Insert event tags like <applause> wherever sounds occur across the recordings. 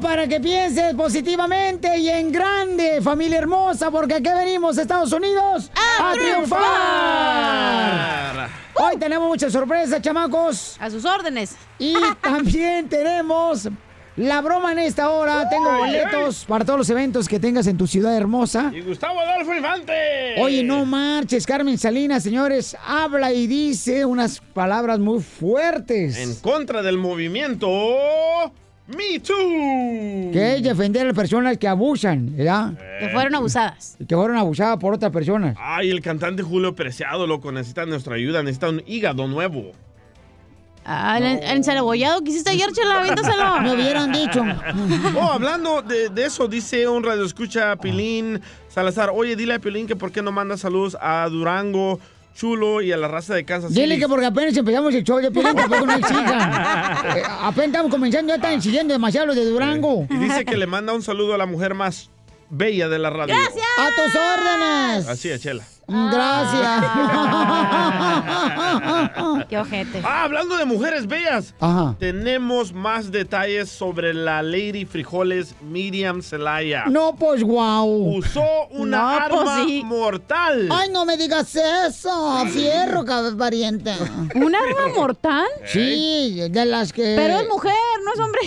para que pienses positivamente y en grande, familia hermosa, porque aquí venimos, Estados Unidos, a, triunfar. Hoy tenemos muchas sorpresas, chamacos. A sus órdenes. Y <laughs> también tenemos la broma en esta hora. Tengo Ay, boletos para todos los eventos que tengas en tu ciudad hermosa. Y Gustavo Adolfo Infante. Oye, no marches, Carmen Salinas, señores, habla y dice unas palabras muy fuertes. En contra del movimiento Me Too. Que es defender a las personas que abusan, ¿verdad? Que fueron abusadas. Que fueron abusadas por otras personas. Ay, el cantante Julio Preciado, loco, necesita nuestra ayuda, necesita un hígado nuevo. Ah, el, el encebollado que hiciste ayer, chela, aviéntaselo. <laughs> Me hubieran dicho. Oh, hablando de, de eso, dice un radio escucha Pilín Salazar. Oye, dile a Pilín que por qué no manda saludos a Durango, Chulo y a la raza de Kansas City. Dile que porque apenas empezamos el show de Piolín, tampoco no exijan. Eh, <laughs> apenas estamos comenzando, ya están exigiendo demasiado los de Durango. Y dice que le manda un saludo a la mujer más bella de la radio. ¡Gracias! ¡A tus órdenes! Así es, Chela. Gracias. Qué ojete. Ah, hablando de mujeres bellas, Ajá. tenemos más detalles sobre la Lady Frijoles Miriam Celaya. No, pues guau. Usó una No, arma pues sí. mortal. Ay, no me digas eso. Fierro, pariente. ¿Un arma mortal? Sí, de las que. Pero es mujer, no es hombre.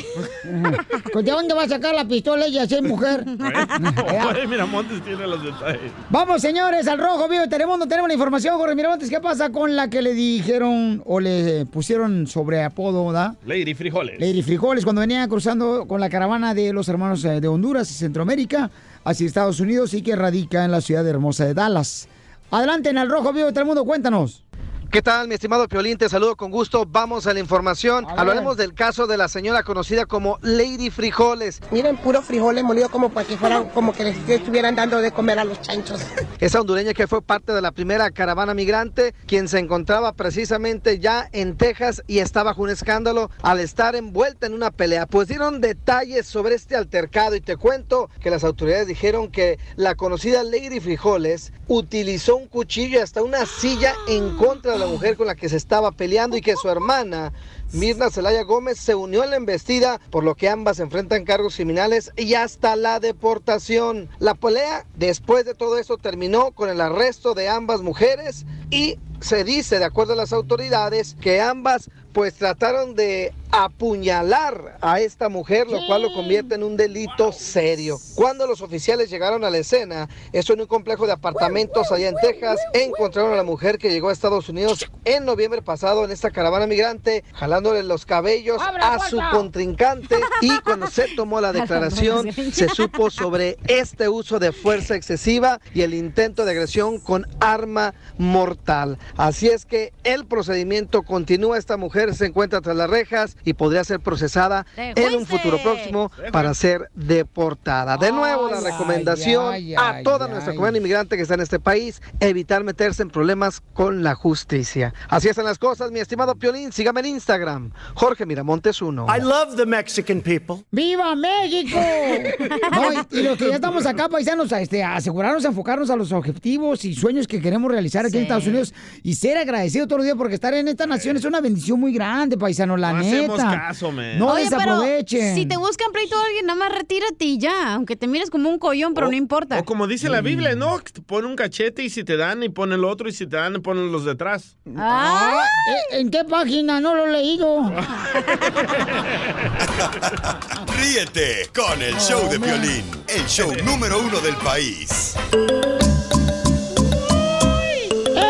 <laughs> Pues, ¿De dónde va a sacar la pistola ella si es mujer? Oye, <laughs> Miramontes tiene los detalles. Vamos, señores, al rojo vivo de Telemundo. Tenemos la información, Jorge Miramontes. ¿Qué pasa con la que le dijeron o le pusieron sobre apodo, da? Lady Frijoles. Lady Frijoles, cuando venía cruzando con la caravana de los hermanos eh, de Honduras y Centroamérica hacia Estados Unidos y que radica en la ciudad hermosa de Dallas. Adelante en el rojo vivo de Telemundo, cuéntanos. ¿Qué tal, mi estimado Piolín? Te saludo con gusto. Vamos a la información. A. Hablaremos del caso de la señora conocida como Lady Frijoles. Miren, puro frijoles molido como para que fueran, como que les estuvieran dando de comer a los chanchos. <laughs> Esa hondureña que fue parte de la primera caravana migrante, quien se encontraba precisamente ya en Texas y estaba bajo un escándalo al estar envuelta en una pelea. Pues dieron detalles sobre este altercado y te cuento que las autoridades dijeron que la conocida Lady Frijoles utilizó un cuchillo y hasta una silla en contra de la mujer con la que se estaba peleando y que su hermana Mirna Celaya Gómez se unió en la embestida, por lo que ambas enfrentan cargos criminales y hasta la deportación. La pelea, después de todo eso, terminó con el arresto de ambas mujeres y se dice, de acuerdo a las autoridades, que ambas pues trataron de apuñalar a esta mujer, lo cual lo convierte en un delito serio. Cuando los oficiales llegaron a la escena, eso en un complejo de apartamentos allá en Texas, encontraron a la mujer que llegó a Estados Unidos en noviembre pasado en esta caravana migrante, jalándole los cabellos a su contrincante. Y cuando se tomó la <laughs> declaración se supo sobre este uso de fuerza excesiva y el intento de agresión con arma mortal. Así es que el procedimiento continúa, esta mujer se encuentra tras las rejas y podría ser procesada ¡Te en un futuro próximo para ser deportada. De nuevo la Ay, recomendación ay, a toda nuestra comunidad inmigrante que está en este país, evitar meterse en problemas con la justicia. Así están las cosas, mi estimado Piolín, sígame en Instagram, Jorge Miramontes 1. I love the Mexican people. ¡Viva México! <laughs> No, y, y los que ya estamos acá, paisanos, a, este, a asegurarnos, a enfocarnos a los objetivos y sueños que queremos realizar aquí en. Estados Unidos y ser agradecidos todos los días porque estar en esta nación es una bendición muy grande, paisano, la No neta. Hacemos caso, man. No Oye, pero si te buscan pleito a alguien, nada más retírate y ya. Aunque te mires como un collón, pero O- no importa. O como dice la Biblia, ¿no? Te Pon un cachete y si te dan y pon el otro y si te dan ponen los detrás. Ah, Ah, ¿eh, ¿En qué página? No lo he leído. <laughs> <laughs> Ríete con el show de violín, el show número uno del país.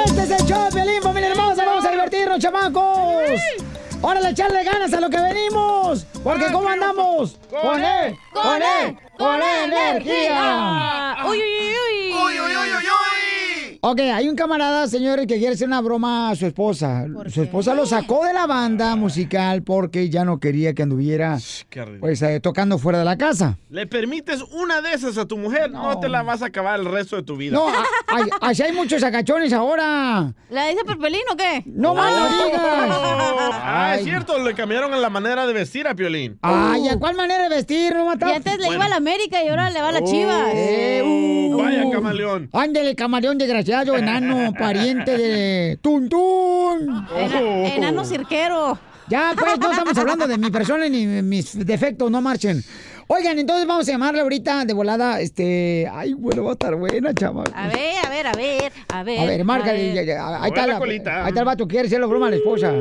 Este es el show de Piolín, familia hermosa. Vamos a divertirnos, chamacos. Órale, echarle ganas a lo que venimos. Porque ¿cómo andamos? Con él, con él, con energía. Uy, uy, uy, uy. ¡Uy, uy, uy, uy, uy! Ok, hay un camarada, señores, que quiere hacer una broma a su esposa. Su esposa lo sacó de la banda musical porque ya no quería que anduviera pues eh, tocando fuera de la casa. Le permites una de esas a tu mujer, no, te la vas a acabar el resto de tu vida. No, a- ay, así hay muchos agachones ahora. ¿La dice Perpelín o qué? No más no digas. Ah, es cierto, le cambiaron la manera de vestir a Piolín. Ay, ¿a cuál manera de vestir? No mata. Y antes le iba a la América y ahora le va a la Oh, Chivas. Eh, uh, Vaya camaleón. Ándele, camaleón desgraciado, enano, pariente de Tuntún. Ena- enano cirquero. Ya, pues, no estamos hablando de mi persona ni de mis defectos, no marchen. Oigan, entonces vamos a llamarle ahorita de volada, este... Ay, bueno, va a estar buena, chaval. A ver, a ver, a ver, a ver. A ver, márcale. ver. ya, ya, Ahí está, la ahí está el vato, quiere hacerle broma a la esposa.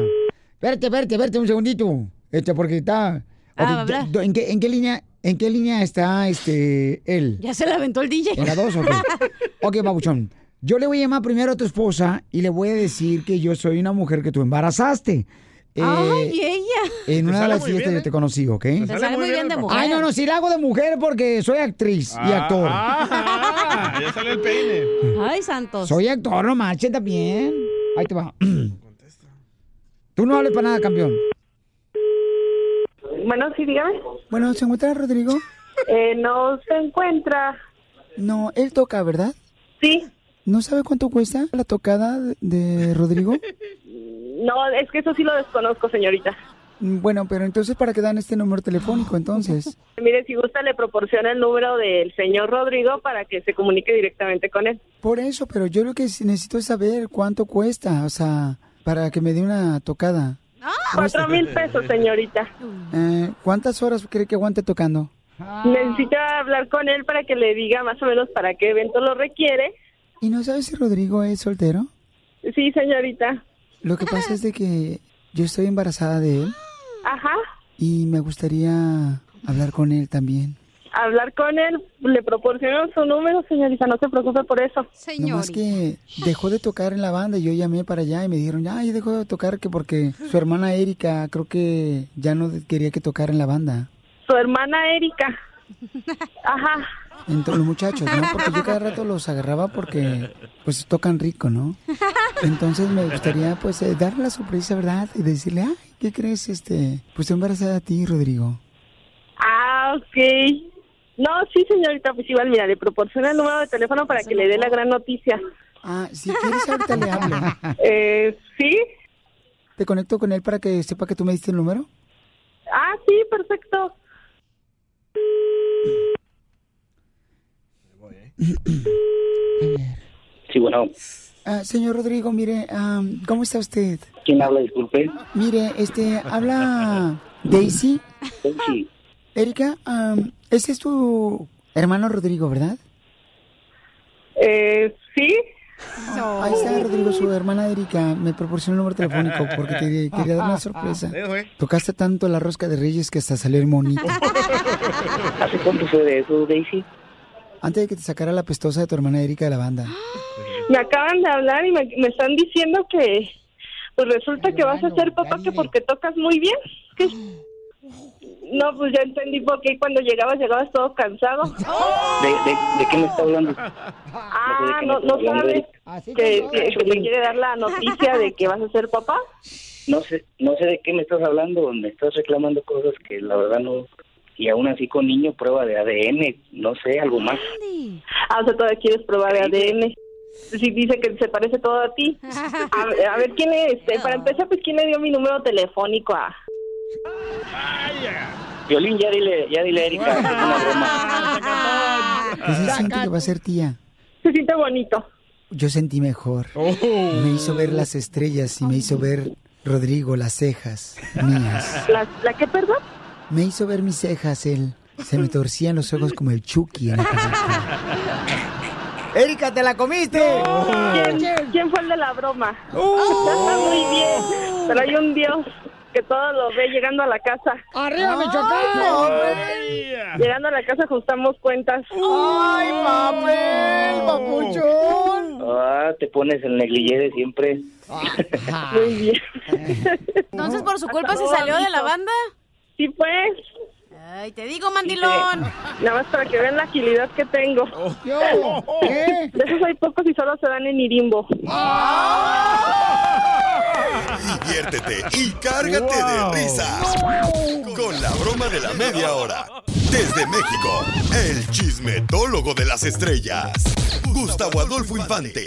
Verte, verte, verte un segundito. Este, porque está... Ah, ¿en, qué, ¿En qué línea en qué línea está este él? Ya se la aventó el DJ. ¿En la dos o qué? <laughs> Ok, babuchón. Yo le voy a llamar primero a tu esposa y le voy a decir que yo soy una mujer que tú embarazaste. Eh, Ay, ella. en una de las fiestas bien, yo ¿eh? te conocí, ¿ok? Te sale muy bien de mujer. Ay, no, no, sí la hago de mujer porque soy actriz y Ah, actor. ah, <laughs> ya sale el peine. Ay, santos. Soy actor, no manches también. Ahí te va. <clears throat> Tú no hables para nada, campeón. Bueno, sí, dígame. Bueno, ¿se encuentra Rodrigo? Eh, no se encuentra. No, él toca, ¿verdad? Sí. ¿No sabe cuánto cuesta la tocada de Rodrigo? <laughs> No, es que eso sí lo desconozco, señorita. Bueno, pero entonces, ¿para qué dan este número telefónico entonces? <laughs> Mire, si gusta, le proporciona el número del señor Rodrigo para que se comunique directamente con él. Por eso, pero yo lo que necesito es saber cuánto cuesta, o sea, para que me dé una tocada. Cuatro mil pesos, señorita. Eh, ¿Cuántas horas cree que aguante tocando? Necesita hablar con él para que le diga más o menos para qué evento lo requiere. ¿Y no sabes si Rodrigo es soltero? Sí, señorita. Lo que pasa es de que yo estoy embarazada de él Ajá. y me gustaría hablar con él también. Hablar con él, le proporciono su número, señorita, no se preocupe por eso. Señor. Nomás que dejó de tocar en la banda y yo llamé para allá y me dijeron, ay, dejó de tocar que porque su hermana Erika creo que ya no quería que tocara en la banda. Su hermana Erika. <laughs> Ajá. Entonces, los muchachos, ¿no? Porque yo cada rato los agarraba porque, pues, tocan rico, ¿no? Entonces me gustaría, pues, eh, darle la sorpresa, ¿verdad? Y decirle, ay, ¿qué crees? Este, pues, estoy embarazada a ti, Rodrigo. Ah, ok. No, sí, señorita, pues igual, mira, le proporciona el número de teléfono para que le dé la gran noticia. Ah, si quieres, ahorita le hablo. <laughs> Eh, ¿sí? ¿Te conecto con él para que sepa que tú me diste el número? Ah, sí, perfecto. Sí, bueno, Ah, señor Rodrigo, mire, ah, ¿cómo está usted? ¿quién habla? Disculpe. Mire, este, habla Daisy. Sí, Erika, ah, ese es tu hermano Rodrigo, ¿verdad? Eh, ¿sí? Ahí está Rodrigo, su hermana Erika. Me proporcionó el número telefónico porque te quería dar una sorpresa. <laughs> Tocaste tanto la rosca de Reyes que hasta salió el monito. <laughs> ¿hace cuánto fue de eso, Daisy? Antes de que te sacara la pestosa de tu hermana Erika de la banda. Me acaban de hablar y me, me están diciendo que pues resulta que vas a ser papá que porque tocas muy bien. ¿Qué? No, pues ya entendí por qué cuando llegabas, llegabas todo cansado. ¿De, de, de qué me está hablando? Ah, no, no sabes que, que, que te quiere dar la noticia de que vas a ser papá. No sé, no sé de qué me estás hablando, me estás reclamando cosas que la verdad no... Y aún así con niño prueba de ADN, no sé, algo más. Ah, o sea, todavía quieres probar ADN. Sí, dice que se parece todo a ti. A, ver- a ver, ¿quién es? Este, para empezar, pues, ¿quién le dio mi número telefónico a...? Violín, ya dile, ya dile a Erika, es una broma. ¿Qué se siente que va a ser tía? Se siente bonito. Yo sentí mejor. Me hizo ver las estrellas y me hizo ver Rodrigo las cejas mías. ¿La, la qué, perdón? Me hizo ver mis cejas él. Se me torcían los ojos como el Chucky en la película. ¡Erika, te la comiste! ¿Quién, quién fue el de la broma? Está muy bien, pero hay un Dios que todo lo ve llegando a la casa. ¡Arriba, Michoacán! Llegando a la casa ajustamos cuentas. ¡Ay, papel, papuchón! Ah, te pones el negligé de siempre. Muy bien. Entonces, por su culpa se salió de la banda. Sí, pues. Ay, te digo, mandilón. Nada más para que vean la agilidad que tengo. ¿Qué? De esos hay pocos y solo se dan en Irimbo. Diviértete y cárgate de risas con la broma de la media hora. Desde México, el chismetólogo de las estrellas, Gustavo Adolfo Infante.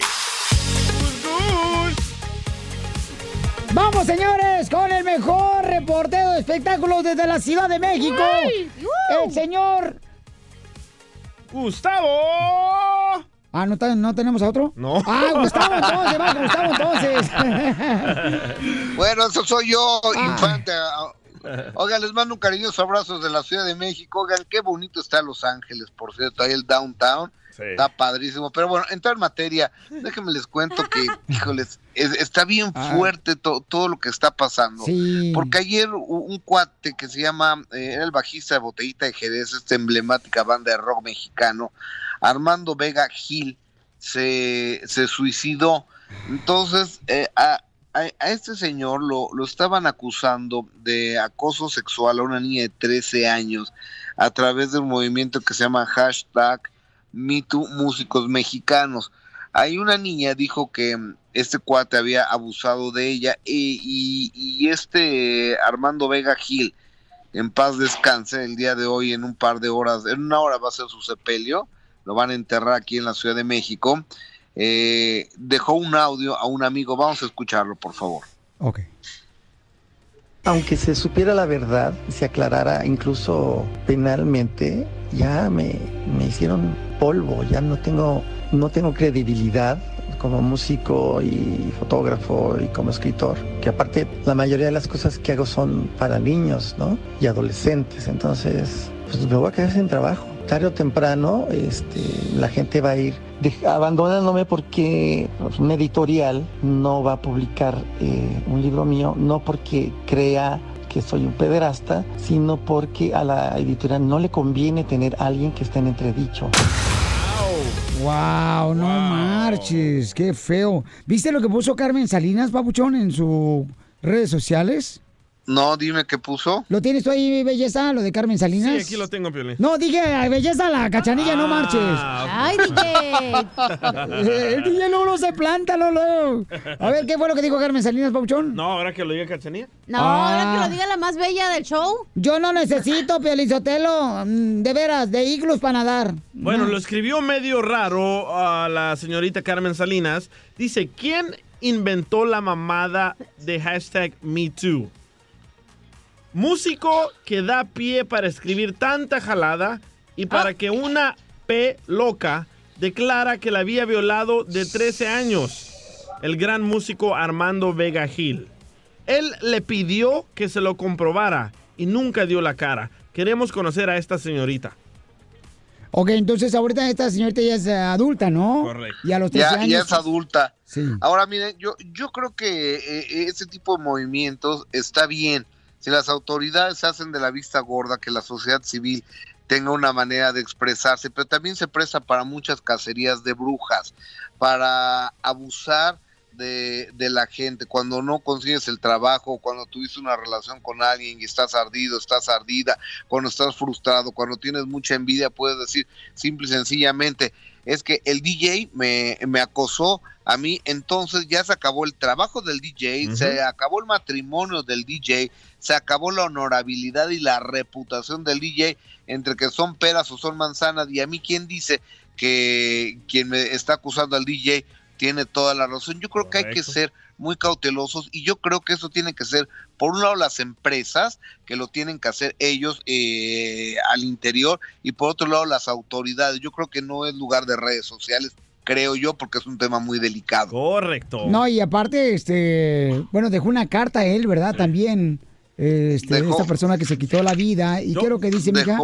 Vamos, señores, con el mejor reportero de espectáculos desde la Ciudad de México. El señor Gustavo. Ah, ¿no, está- ¿no tenemos a otro? No. Ah, Gustavo, <laughs> entonces, va, Gustavo, entonces. <laughs> <laughs> Bueno, eso soy yo, Ah. infante. <laughs> Oigan, les mando un cariñoso abrazo de la Ciudad de México. Oigan, qué bonito está Los Ángeles, por cierto, ahí el downtown. Está padrísimo. Pero bueno, entrar en materia, déjenme les cuento que, <laughs> híjoles, es- está bien Ah. fuerte to- todo lo que está pasando. Sí. Porque ayer un cuate que se llama, eh, era el bajista de Botellita de Jerez, esta emblemática banda de rock mexicano, Armando Vega Gil, se, se suicidó. Entonces, eh, a, a- este señor lo, lo estaban acusando de acoso sexual a una niña de 13 años a través de un movimiento que se llama hashtag MeToo Músicos Mexicanos. Hay una niña dijo que mm, este cuate había abusado de ella y- y este Armando Vega Gil, en paz descanse, el día de hoy en un par de horas, en una hora va a ser su sepelio, lo van a enterrar aquí en la Ciudad de México. Eh, dejó un audio a un amigo, vamos a escucharlo, por favor. Aunque se supiera la verdad, se aclarara incluso penalmente, ya me, me hicieron polvo, ya no tengo, no tengo credibilidad como músico y fotógrafo y como escritor, que aparte la mayoría de las cosas que hago son para niños, ¿no? Y adolescentes, entonces pues me voy a quedar sin trabajo. Tarde o temprano este, la gente va a ir abandonándome porque pues, una editorial no va a publicar eh, un libro mío, no porque crea que soy un pederasta, sino porque a la editorial no le conviene tener a alguien que esté en entredicho. Wow, no marches, qué feo. ¿Viste lo que puso Carmen Salinas, papuchón, en sus redes sociales? No, dime qué puso. ¿Lo tienes tú ahí, belleza, lo de Carmen Salinas? Sí, aquí lo tengo, Piolín. No, dije, belleza, la cachanilla, no marches. Ay, <laughs> El DJ no se planta, Lolo. A ver, ¿qué fue lo que dijo Carmen Salinas, papuchón? No, ahora que lo diga Cachanía. No, Ah. ahora que lo diga la más bella del show. Yo no necesito, Pielizotelo, mm, de veras, de iglus para nadar. Bueno, lo escribió medio raro a la señorita Carmen Salinas. Dice, ¿quién inventó la mamada de hashtag MeToo? Músico que da pie para escribir tanta jalada y para que una P loca declara que la había violado de 13 años. El gran músico Armando Vega Gil. Él le pidió que se lo comprobara y nunca dio la cara. Queremos conocer a esta señorita. Ok, entonces ahorita esta señorita ya es eh, adulta, ¿no? Correcto. Y a los 13 ya, años. ya es adulta. Sí. Ahora, miren, yo, yo creo que eh, ese tipo de movimientos está bien. Si las autoridades hacen de la vista gorda que la sociedad civil tenga una manera de expresarse, pero también se presta para muchas cacerías de brujas, para abusar de, de la gente. Cuando no consigues el trabajo, cuando tuviste una relación con alguien y estás ardido, estás ardida, cuando estás frustrado, cuando tienes mucha envidia, puedes decir simple y sencillamente, es que el DJ me, me acosó a mí, entonces ya se acabó el trabajo del DJ, se acabó el matrimonio del DJ, se acabó la honorabilidad y la reputación del DJ entre que son peras o son manzanas y a mí quién dice que quien me está acusando al DJ tiene toda la razón. Yo creo que hay que ser muy cautelosos y yo creo que eso tiene que ser, por un lado, las empresas que lo tienen que hacer ellos eh, al interior y por otro lado, las autoridades. Yo creo que no es lugar de redes sociales, creo yo, porque es un tema muy delicado. Correcto. No, y aparte, este, bueno, dejó una carta a él, ¿verdad? También, este, Dejó- esta persona que se quitó la vida. ¿Y Yo- qué es lo que dice, mija?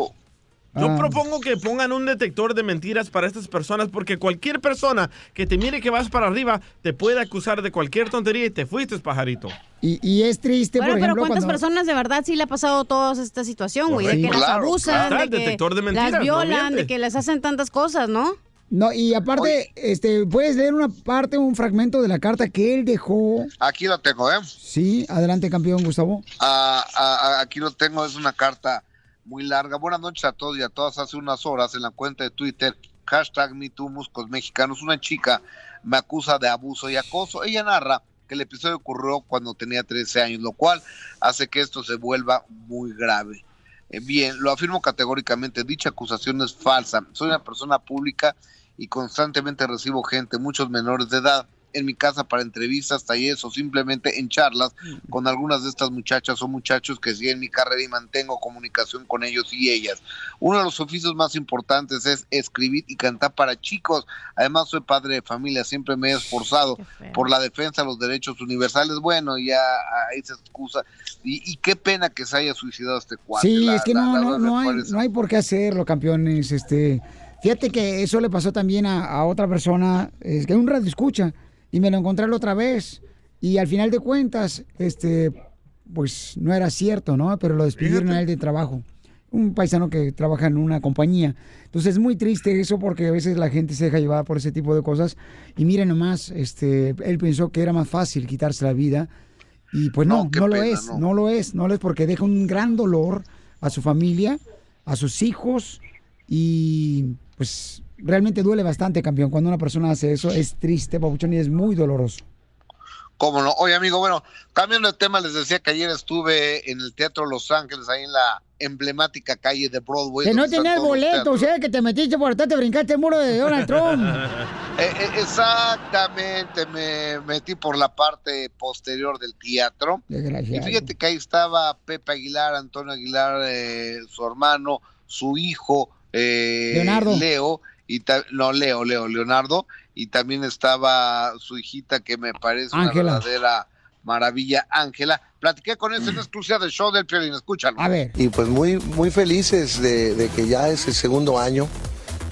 Yo Ah. propongo que pongan un detector de mentiras para estas personas porque cualquier persona que te mire que vas para arriba te puede acusar de cualquier tontería y te fuiste, pajarito. Y, y es triste, Bueno, por pero ¿cuántas cuando... personas de verdad sí le ha pasado toda esta situación, güey? De que las abusan, claro. de que detector de mentiras, las violan, de que les hacen tantas cosas, ¿no? No, y aparte, este, puedes leer una parte, un fragmento de la carta que él dejó. Aquí lo tengo, ¿eh? Sí, adelante, campeón Gustavo. Ah, ah, aquí lo tengo, es una carta muy larga. Buenas noches a todos y a todas. Hace unas horas en la cuenta de Twitter, hashtag Mexicanos, una chica me acusa de abuso y acoso. Ella narra que el episodio ocurrió cuando tenía 13 años, lo cual hace que esto se vuelva muy grave. Eh, bien, lo afirmo categóricamente, dicha acusación es falsa. Soy una persona pública y constantemente recibo gente, muchos menores de edad, en mi casa para entrevistas, talleres o simplemente en charlas con algunas de estas muchachas o muchachos que siguen mi carrera y mantengo comunicación con ellos y ellas. Uno de los oficios más importantes es escribir y cantar para chicos. Además soy padre de familia, siempre me he esforzado por la defensa de los derechos universales. Bueno, ya ahí se excusa. Y, y qué pena que se haya suicidado este cuadro. Sí, es que no, no, no, hay, no hay por qué hacerlo, campeones. Este, fíjate que eso le pasó también a, a otra persona, es que un radio escucha, y me lo encontré la otra vez. Y al final de cuentas, este, pues no era cierto, ¿no? Pero lo despidieron a él de trabajo. Un paisano que trabaja en una compañía. Entonces es muy triste eso porque a veces la gente se deja llevar por ese tipo de cosas. Y miren nomás, este, él pensó que era más fácil quitarse la vida. Y pues no, no, lo pena, es, no. no lo es, no lo es porque deja un gran dolor a su familia, a sus hijos y pues realmente duele bastante, campeón. Cuando una persona hace eso es triste, papuchón, y es muy doloroso. ¿Cómo no? Oye, amigo, bueno, cambiando de tema, les decía que ayer estuve en el Teatro Los Ángeles, ahí en la emblemática calle de Broadway. Que no tenías todos los boleto, teatros. o sea, que te metiste por atrás, te brincaste el muro de Donald Trump. <laughs> Eh, eh, exactamente, me metí por la parte posterior del teatro. Y fíjate que ahí estaba Pepe Aguilar, Antonio Aguilar, eh, su hermano, su hijo, eh, Leonardo. Leo, y ta- no, Leo, Leo, Leonardo, y también estaba su hijita que me parece una verdadera maravilla, Ángela. Platiqué con él en exclusiva del show del Piolín, escúchalo. A ver. Y pues muy, muy felices de, de que ya es el segundo año,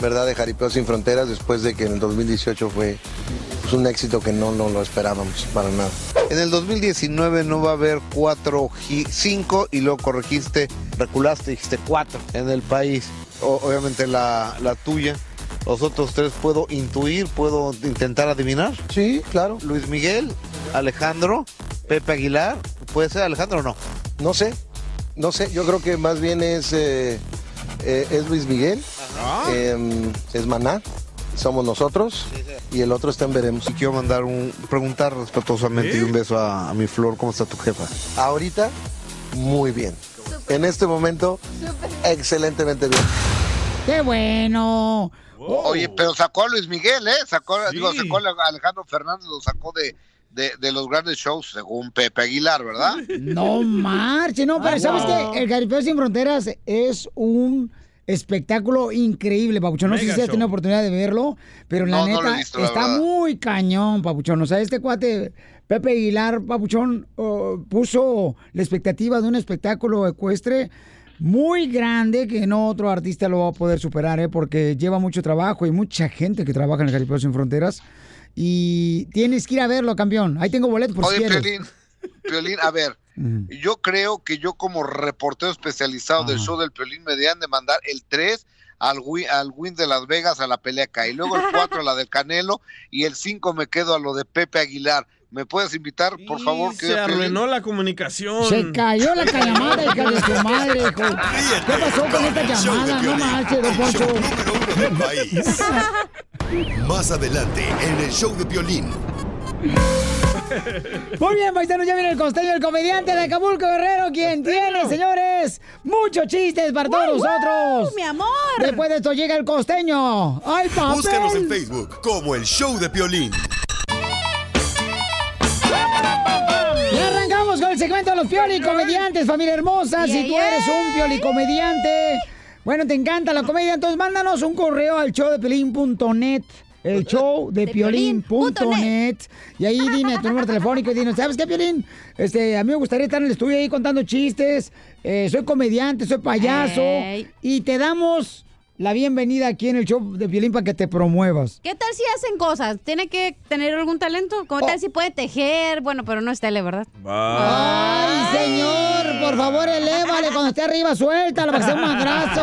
¿verdad? De Jaripeo Sin Fronteras, después de que en el 2018 fue pues, un éxito que no, no lo esperábamos para nada. En el 2019 no va a haber cuatro, cinco y luego corregiste, reculaste, dijiste cuatro en el país. O- obviamente la, la tuya. Los otros tres puedo intuir, puedo intentar adivinar. Sí, claro. Luis Miguel, Alejandro, Pepe Aguilar. ¿Puede ser Alejandro o no? No sé, no sé, yo creo que más bien es, eh, eh, es Luis Miguel, eh, es Maná, somos nosotros y el otro está en Veremos. Y quiero mandar un, preguntar respetuosamente y un beso a, a mi flor. ¿Cómo está tu jefa? Ahorita, muy bien. En este momento, excelentemente bien. ¡Qué bueno! Oye, pero sacó a Luis Miguel, ¿eh? Sacó, digo, sacó a Alejandro Fernández, lo sacó de, de, de los grandes shows, según Pepe Aguilar, ¿verdad? <laughs> No marche, no, pero Ah, ¿sabes qué? El Jaripeo Sin Fronteras es un espectáculo increíble, Papuchón. No sé si has tenido oportunidad de verlo, pero la No, neta he visto, la está verdad. muy cañón, Papuchón. O sea, este cuate, Pepe Aguilar, Papuchón, oh, puso la expectativa de un espectáculo ecuestre muy grande que no otro artista lo va a poder superar, ¿eh? porque lleva mucho trabajo y mucha gente que trabaja en el Jaripeo Sin Fronteras. Y tienes que ir a verlo, campeón. Ahí tengo boletos por si Oye, quieres. Piolín, Piolín, a ver, yo creo que yo como reportero especializado del show del Piolín me debían de mandar el 3 al win, al win de Las Vegas a la pelea acá, y luego el <laughs> 4 a la del Canelo, y el 5 me quedo a lo de Pepe Aguilar. ¿Me puedes invitar, por favor? Se arruinó la comunicación. Se cayó la llamada, hija de su madre, hijo. <laughs> ¿Qué pasó con esta llamada? No marches, don Poncho. del país. <laughs> Más adelante en el show de Piolín. Muy bien, paisanos, ya viene el costeño, el comediante de Acapulco Guerrero, quien tiene, señores, muchos chistes para todos ¡Woo, woo, nosotros. mi amor! Después de esto llega el costeño. ¡Ay, papel! Búscanos en Facebook como el show de Piolín. Y arrancamos con el segmento de los comediantes, familia hermosa. Si tú eres un pioli comediante, bueno, te encanta la comedia, entonces mándanos un correo al showdepiolín.net. El show <laughs> de piolín.net. Y ahí dime tu número telefónico y dinos, ¿sabes qué, Piolín? Este, a mí me gustaría estar en el estudio ahí contando chistes. eh, soy comediante, soy payaso. Y te damos la bienvenida aquí en el show de Piolín para que te promuevas. ¿Qué tal si hacen cosas? ¿Tiene que tener algún talento? ¿Cómo Oh. tal si puede tejer? Bueno, pero no es tele, ¿verdad? Ay, señor, por favor, elévale cuando esté arriba, suéltalo para que sea un madrazo.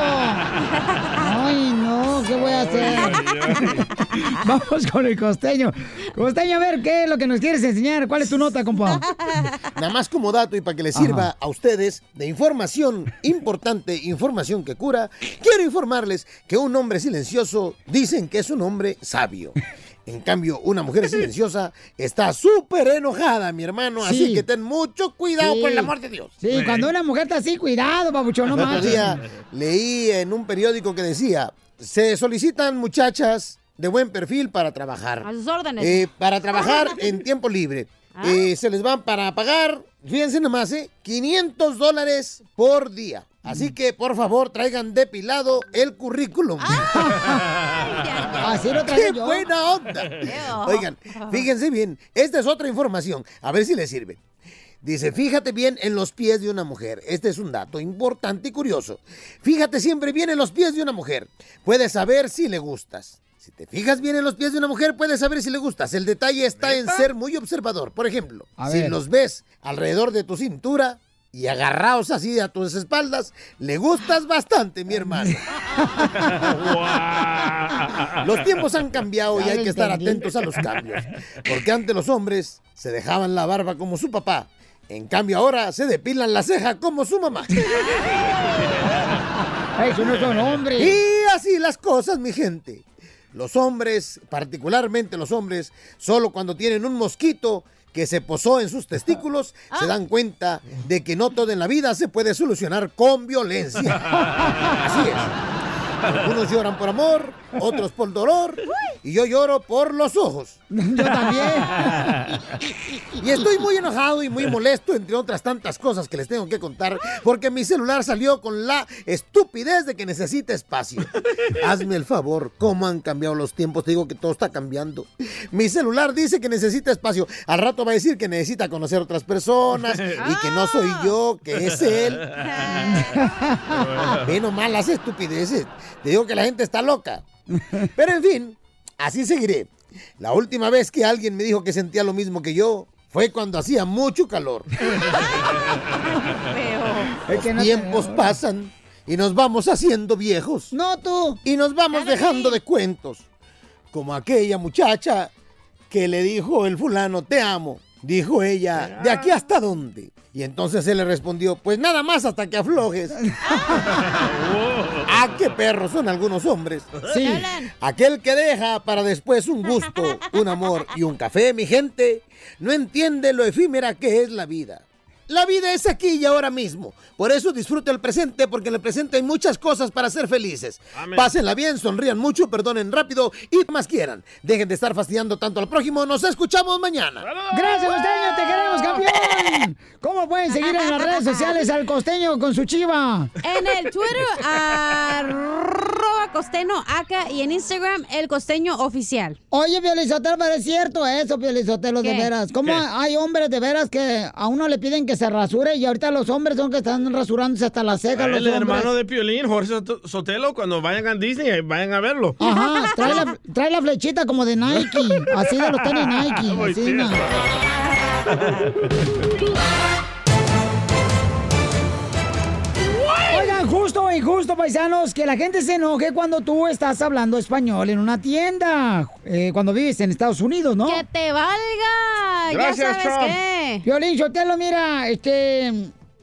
Ay, no, ¿qué voy a hacer? <laughs> Vamos con el costeño. Costeño, a ver, ¿qué es lo que nos quieres enseñar? ¿Cuál es tu nota, compa? Nada más como dato y para que les sirva a ustedes de información importante, información que cura, quiero informarles que un hombre silencioso dicen que es un hombre sabio. En cambio, una mujer <laughs> silenciosa está súper enojada, mi hermano. Así Sí. que ten mucho cuidado, Sí. por el amor de Dios. Sí, cuando una mujer está así, cuidado, babuchón, no día leí en un periódico que decía, se solicitan muchachas de buen perfil para trabajar. A sus órdenes. Eh, para trabajar <laughs> en tiempo libre. Ah. Eh, se les van para pagar, fíjense nomás, ¿eh? 500 dólares por día. Así que, por favor, traigan depilado el currículum. <laughs> Así lo ¡Qué yo. buena onda! Oigan, fíjense bien, esta es otra información. A ver si les sirve. Dice, fíjate bien en los pies de una mujer. Este es un dato importante y curioso. Fíjate siempre bien en los pies de una mujer. Puedes saber si le gustas. Si te fijas bien en los pies de una mujer, puedes saber si le gustas. El detalle está en ser muy observador. Por ejemplo, si los ves alrededor de tu cintura y agarrados así a tus espaldas, le gustas bastante, mi hermano. Los tiempos han cambiado y hay que estar atentos a los cambios. Porque antes los hombres se dejaban la barba como su papá. En cambio ahora se depilan la ceja como su mamá. Eso no son hombres. Y así las cosas, mi gente. Los hombres, particularmente los hombres, solo cuando tienen un mosquito que se posó en sus testículos, <laughs> se dan cuenta de que no todo en la vida se puede solucionar con violencia. <laughs> Así es. Algunos lloran por amor, otros por dolor, y yo lloro por los ojos. Yo también. <laughs> Y estoy muy enojado y muy molesto, entre otras tantas cosas que les tengo que contar, porque mi celular salió con la estupidez de que necesita espacio. <laughs> Hazme el favor, ¿cómo han cambiado los tiempos? Te digo que todo está cambiando. Mi celular dice que necesita espacio. Al rato va a decir que necesita conocer otras personas y que no soy yo, que es él. <laughs> Ve nomás las estupideces. Te digo que la gente está loca. Pero en fin, así seguiré. La última vez que alguien me dijo que sentía lo mismo que yo fue cuando hacía mucho calor. <laughs> Los tiempos pasan y nos vamos haciendo viejos. No tú. Y nos vamos dejando de cuentos. Como aquella muchacha que le dijo el fulano, te amo. Dijo ella, ¿de aquí hasta dónde? Y entonces él le respondió, pues nada más hasta que aflojes. <laughs> ah, qué perros son algunos hombres. Sí. Aquel que deja para después un gusto, un amor y un café, mi gente, no entiende lo efímera que es la vida. La vida es aquí y ahora mismo. Por eso disfrute el presente, porque en el presente hay muchas cosas para ser felices. Amén. Pásenla bien, sonrían mucho, perdonen rápido y más quieran. Dejen de estar fastidiando tanto al prójimo. Nos escuchamos mañana. Gracias, costeño, te queremos, campeón. ¿Cómo pueden seguir en las redes sociales al costeño con su chiva? En el Twitter, <laughs> arroba costeño acá y en Instagram, el costeño oficial. Oye, Piolizotelo, pero es cierto eso, Piolizotelo, de veras. ¿Cómo ¿Qué? hay hombres de veras que a uno le piden que se rasure y ahorita los hombres son que están rasurándose hasta las cejas los El hombres? hermano de Piolín, Jorge Sot- Sotelo, cuando vayan a Disney, vayan a verlo. Ajá, trae la, trae la flechita como de Nike, así de los tenis Nike. <laughs> Muy así. <laughs> Oigan, justo o injusto, paisanos, que la gente se enoje cuando tú estás hablando español en una tienda, eh, cuando vives en Estados Unidos, ¿no? ¡Que te valga! Gracias, ya sabes Trump. qué. Violín Sotelo, mira, este,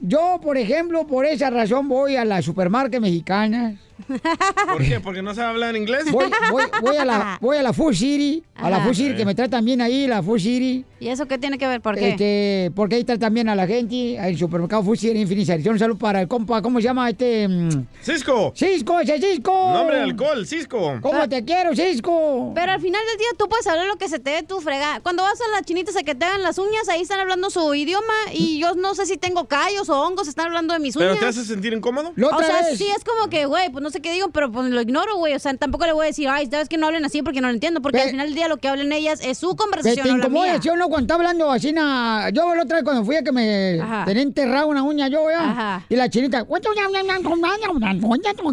yo, por ejemplo, por esa razón voy a la supermarket mexicana. ¿Por qué? ¿Porque no sabe hablar inglés? Voy, voy, voy a la, <laughs> voy a la Food City, a la. Food City, que me tratan bien ahí, la Food City. ¿Y eso qué tiene que ver? ¿Por qué? Este, porque ahí tratan bien a la gente, el supermercado Food City en Phoenix, Arizona. Un saludo para el compa, ¿cómo se llama este? mm, Cisco. Cisco, ese Cisco. Nombre de alcohol, Cisco. ¿Cómo te quiero, Cisco? Pero al final del día tú puedes hablar lo que se te dé tu frega. Cuando vas a las chinitas a que te hagan las uñas, ahí están hablando su idioma y yo no sé si tengo callos o hongos, están hablando de mis uñas. ¿Pero te hace sentir incómodo? La O otra sea, vez- sí es como que, güey, pues no sé qué digo, pero pues lo ignoro, güey. O sea, tampoco le voy a decir, ay, sabes que no hablen así porque no lo entiendo. Porque Pe- al final del día lo que hablen ellas es su conversación, te no la incomoda, mía. ¿sí o no? Cuando está hablando así, na- yo la otra vez cuando fui a que me Ajá. tenía enterrado una uña yo, ¿ya? Ajá. Y la chinita,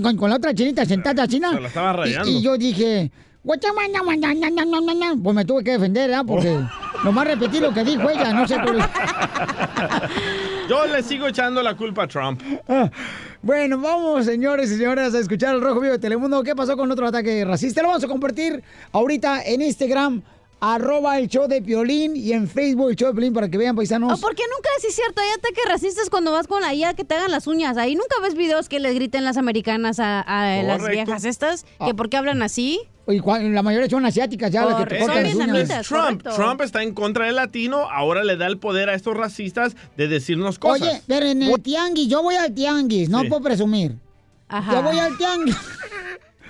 con con la otra chinita sentada así, ¿no? Se la estaba rayando. Y, y yo dije, pues me tuve que defender, ¿verdad? Porque nomás repetí lo que dijo ella, no sé por Yo le sigo echando la culpa a Trump. Bueno, vamos, señores y señoras, a escuchar el Rojo Vivo de Telemundo. ¿Qué pasó con otro ataque racista? Lo vamos a compartir ahorita en Instagram, arroba el show de Piolín y en Facebook el show de Piolín para que vean, paisanos. ¿O por qué nunca es cierto? Hay ataques racistas cuando vas con la IA que te hagan las uñas. Ahí nunca ves videos que les griten las americanas a, a las viejas estas. Que Ah. por qué hablan así. Y la mayoría son asiáticas ya, las que te cortan Son las. Trump, correcto. Trump está en contra del latino, ahora le da el poder a estos racistas de decirnos cosas. Oye, pero en el tianguis, yo voy al tianguis, no Sí. puedo presumir. Ajá. Yo voy al tianguis.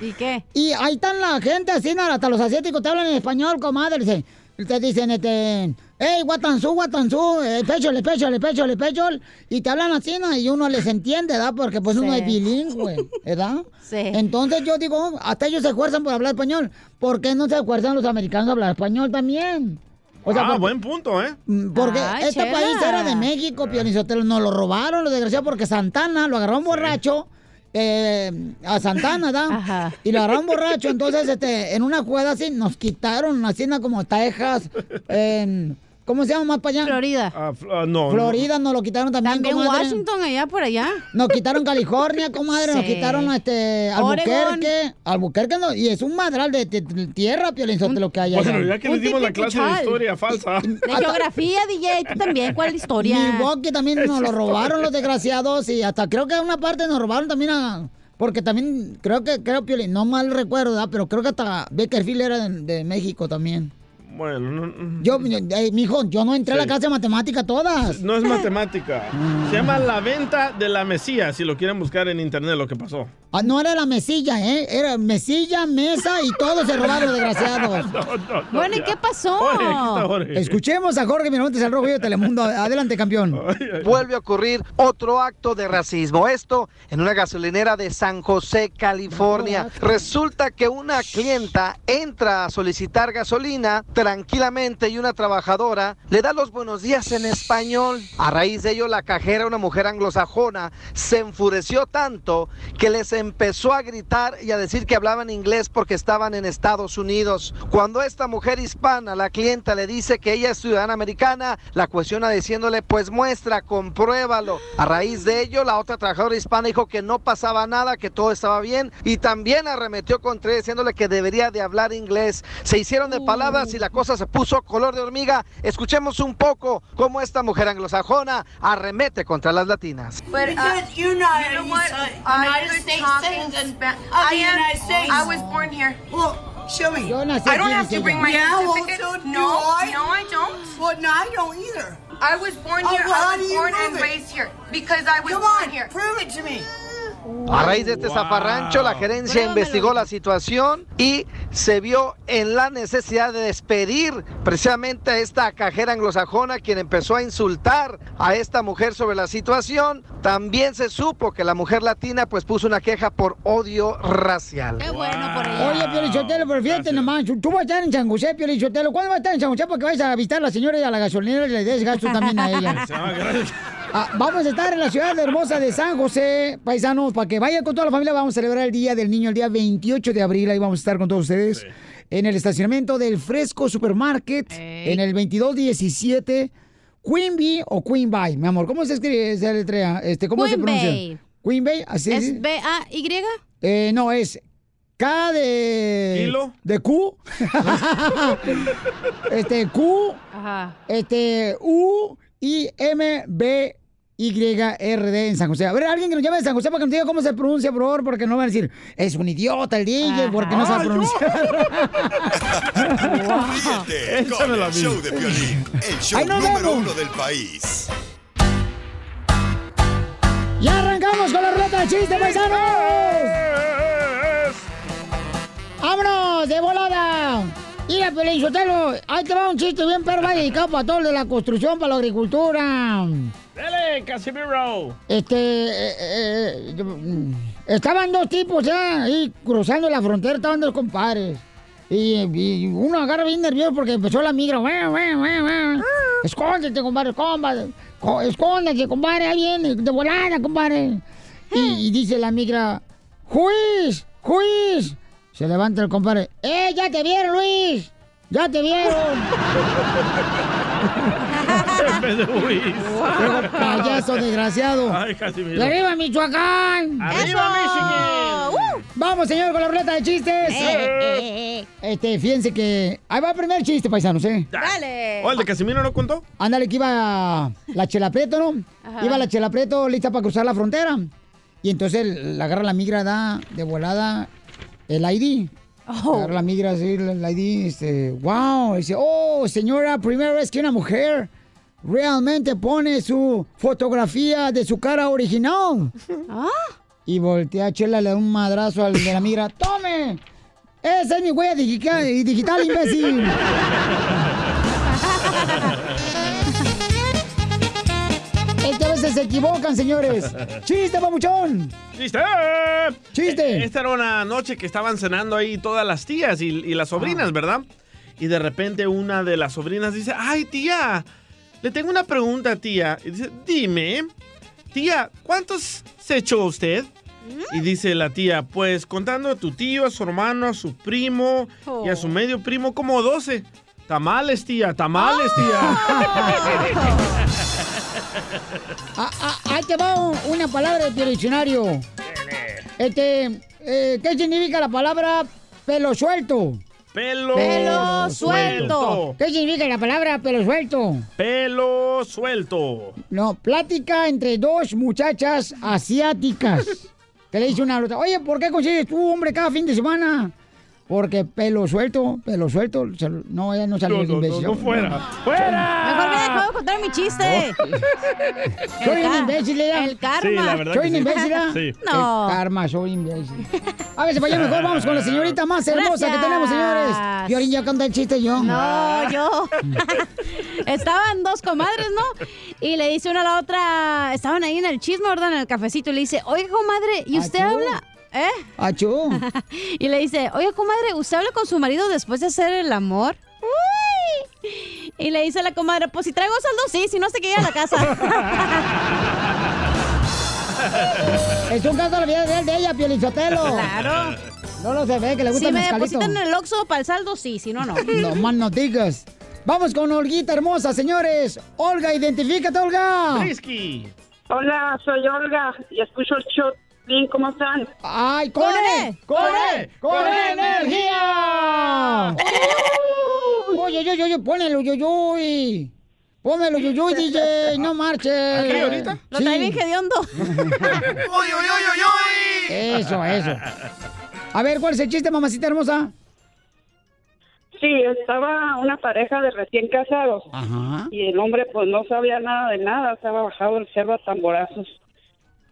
¿Y qué? Y ahí están la gente así, hasta los asiáticos te hablan en español, comadre. Dice, te dicen, este, hey, guatanzú, guatanzú, eh, péchole, péchole, péchole, péchole. Y te hablan así, ¿no? Y uno les entiende, ¿verdad? Porque pues uno es bilingüe, ¿verdad? Sí. Entonces yo digo, hasta ellos se esfuerzan por hablar español. ¿Por qué no se esfuerzan los americanos a hablar español también? O sea, ah, porque- buen punto, ¿eh? Mm, Porque Ay, este chela. país era de México, Pionizotelo. Nos lo robaron, lo desgraciado, porque Santana lo agarraron borracho. eh, a Santana, ¿verdad? <laughs> Ajá. Y lo agarraron borracho. Entonces, este, en una jugada así, nos quitaron, así ¿no? como Texas, en. ¿Cómo se llama más para allá? Florida. Fl- ah, no, Florida nos lo quitaron también, También comadre. Washington, allá por allá. Nos quitaron California, comadre, nos Sí. quitaron este Albuquerque, Albuquerque no, y es un madral de, de- de tierra, Piolinzote, lo que hay allá. Bueno, ya que Un les dimos la clase de historia falsa. De geografía, DJ, tú también. ¿Cuál historia? Milwaukee también nos lo robaron los desgraciados y hasta creo que una parte nos robaron también a... Porque también creo que, creo Piolín, no mal recuerdo, ¿verdad? pero creo que hasta Bakerfield era de, de México también. Bueno, no, no- Yo, eh, mijo, yo no entré a la clase de matemática todas. no es matemática. <laughs> Se llama La Venta de la Mesía, si lo quieren buscar en internet lo que pasó. Ah, no era la mesilla, ¿eh? Era mesilla, mesa y todo se robaron desgraciados. <laughs> No, no, no, Bueno, ¿y qué pasó? Jorge, aquí está Jorge. Escuchemos a Jorge Miramontes, al Rojo de Telemundo. <laughs> Adelante, campeón. Ay, ay. Vuelve a ocurrir otro acto de racismo. Esto en una gasolinera de San José, California. Resulta que una clienta entra a solicitar gasolina tranquilamente y una trabajadora le da los buenos días en español. A raíz de ello, la cajera, una mujer anglosajona, se enfureció tanto que les empezó a gritar y a decir que hablaban inglés porque estaban en Estados Unidos. Cuando esta mujer hispana, la clienta, le dice que ella es ciudadana americana, la cuestiona diciéndole, pues muestra, compruébalo. A raíz de ello, la otra trabajadora hispana dijo que no pasaba nada, que todo estaba bien y también arremetió contra ella diciéndole que debería de hablar inglés. Se hicieron de palabras y la cosa se puso color de hormiga. Escuchemos un poco cómo esta mujer anglosajona arremete contra las latinas. But uh, you know what? I States citizen of the am. United States. I was born here. Well, show me. Yo nací I don't have to bring my Yeah, well, certificate. so do no, I. no, I don't. Well, no, I don't either. I was born Oh, here. well, how I was born and it? raised here because I was Come born on, here. prove it to me. A raíz de este Wow. zafarrancho, la gerencia investigó la situación y se vio en la necesidad de despedir precisamente a esta cajera anglosajona quien empezó a insultar a esta mujer sobre la situación. También se supo que la mujer latina pues puso una queja por odio racial. Qué bueno por ella. Oye, Piolichotelo, pero fíjate Gracias. nomás, tú vas a estar en San José, Piolichotelo. ¿Cuándo vas a estar en San José para que vayas a visitar a la señora y a la gasolinera y le des gasto también a ella? Se Ah, vamos a estar en la ciudad hermosa de San José, paisanos, para que vayan con toda la familia. Vamos a celebrar el Día del Niño el día 28 de abril. Ahí vamos a estar con todos ustedes en el estacionamiento del Fresco Supermarket Ey. en el 2217 Queen o Queen Bay, mi amor. ¿Cómo se escribe esa letrea? Este, ¿Cómo se Queen pronuncia? Bay. Queen Bay, así es. ¿Es B-A-Y? Eh, no, es K de. ¿Kilo? De Q. <laughs> este, Q. Ajá. Este, U, I, M, B, Y, R, D en San José. A ver, alguien que nos llame de San José para que nos diga cómo se pronuncia, por favor, porque no van a decir, es un idiota el DJ, Ajá. porque no sabe pronunciar. <laughs> Ríete con el show de violín, el show número vemos. uno del país. ¡Ya arrancamos con la ruleta de chiste, paisanos! ¡Vámonos, de volada! Mira, Pelín Sotelo, ahí te va un chiste bien perro, va dedicado para todo lo de la construcción, para la agricultura. Dele, Casimiro. Este, eh, eh, mm, estaban dos tipos ya ahí cruzando la frontera, estaban dos compadres. Y, y uno agarra bien nervioso porque empezó la migra. "Weh, weh, weh, weh". Escóndete, compadre, compadre. Co- Escóndete, compadre, ahí viene, de volada, compadre. Y, y dice la migra, ¡Juiz! ¡Juiz! Se levanta el compadre. ¡Eh, ya te vieron, Luis! ¡Ya te vieron! <laughs> Luis. Luego, payaso desgraciado. Ay, Casimiro. ¡Y arriba, Michoacán! ¡Arriba, Michigan! Vamos, señor, con la ruleta de chistes. Eh, Este, fíjense que. Ahí va el primer chiste, paisanos, ¿eh? Dale. ¿O el de Casimiro no contó? Ándale, que iba la Chela Prieto, ¿no? Ajá. Iba la Chela Prieto lista para cruzar la frontera. Y entonces la agarra la migra, da de volada el ID. Agarra la migra, así, el ID, este, wow. Dice, oh, señora, primera vez que una mujer realmente pone su fotografía de su cara original. <laughs> Y voltea a Chela, le da un madrazo al de la migra. ¡Tome! Esa es mi huella digital, digital imbécil. <laughs> veces se equivocan, señores. ¡Chiste, papuchón! ¡Chiste! ¡Chiste! Eh, Esta era una noche que estaban cenando ahí todas las tías y, y las sobrinas, ¿verdad? Y de repente una de las sobrinas dice, ay tía, le tengo una pregunta tía. Y dice, dime, tía, ¿cuántos se echó usted? Y dice la tía, pues contando a tu tío, a su hermano, a su primo y a su medio primo, como 12. Tamales, tía, tamales, tía. <laughs> Ah, ah, ahí te va un- una palabra del diccionario. Este, eh, ¿qué significa la palabra pelo suelto? Pelo, Pelo suelto. ¿Qué significa la palabra pelo suelto? Pelo suelto. No, plática entre dos muchachas asiáticas. Que le dice una a la otra, oye, ¿por qué consigues tú, hombre, cada fin de semana? Porque pelo suelto, pelo suelto. se No, ya no salió No, el no, no, imbécil. no fuera. ¡Fuera! Mejor me dejó contar mi chiste. <laughs> Soy El un imbécil, ¿eh? El karma. Sí, la verdad Soy un sí. imbécil, ¿eh? Sí. No. El karma, soy imbécil. A ver, para allá mejor vamos con la señorita más hermosa que tenemos, señores. Y ahorita ya canta el chiste yo. No, yo. <laughs> Estaban dos comadres, ¿no? Y le dice una a la otra, estaban ahí en el chisme, ¿verdad? En el cafecito. Y le dice, oye, comadre, ¿y usted Achú. habla? ¿Eh? Achú. <laughs> y le dice, oye, comadre, ¿usted habla con su marido después de hacer el amor? Uy. Y le dice la comadre, pues si traigo saldo, sí, si no se queda a la casa. <laughs> Es un caso de la vida de él, de ella, Pielizotelo. Claro. No lo se ve, que le gusta Si el me mezcalito. depositan en el Oxxo para el saldo, sí, si no, no. <laughs> No más no digas. Vamos con Olguita hermosa, señores. Olga, identifícate, Olga. Frisky. Hola, soy Olga y escucho el show. Bien, ¿Cómo están? ¡Ay, con ¡Con E! ¡Con E! ¡Con E energía! Oye, oye, oye, ponelo, uy, uy. Pónmelo, uy, uy, DJ, no marches. ¿Aquí ahorita? Lo trae bien hediondo. <laughs> Eso, eso. A ver, ¿cuál es el chiste, mamacita hermosa? Sí, estaba una pareja de recién casados Ajá. y el hombre pues no sabía nada de nada, estaba bajado del cerro a tamborazos.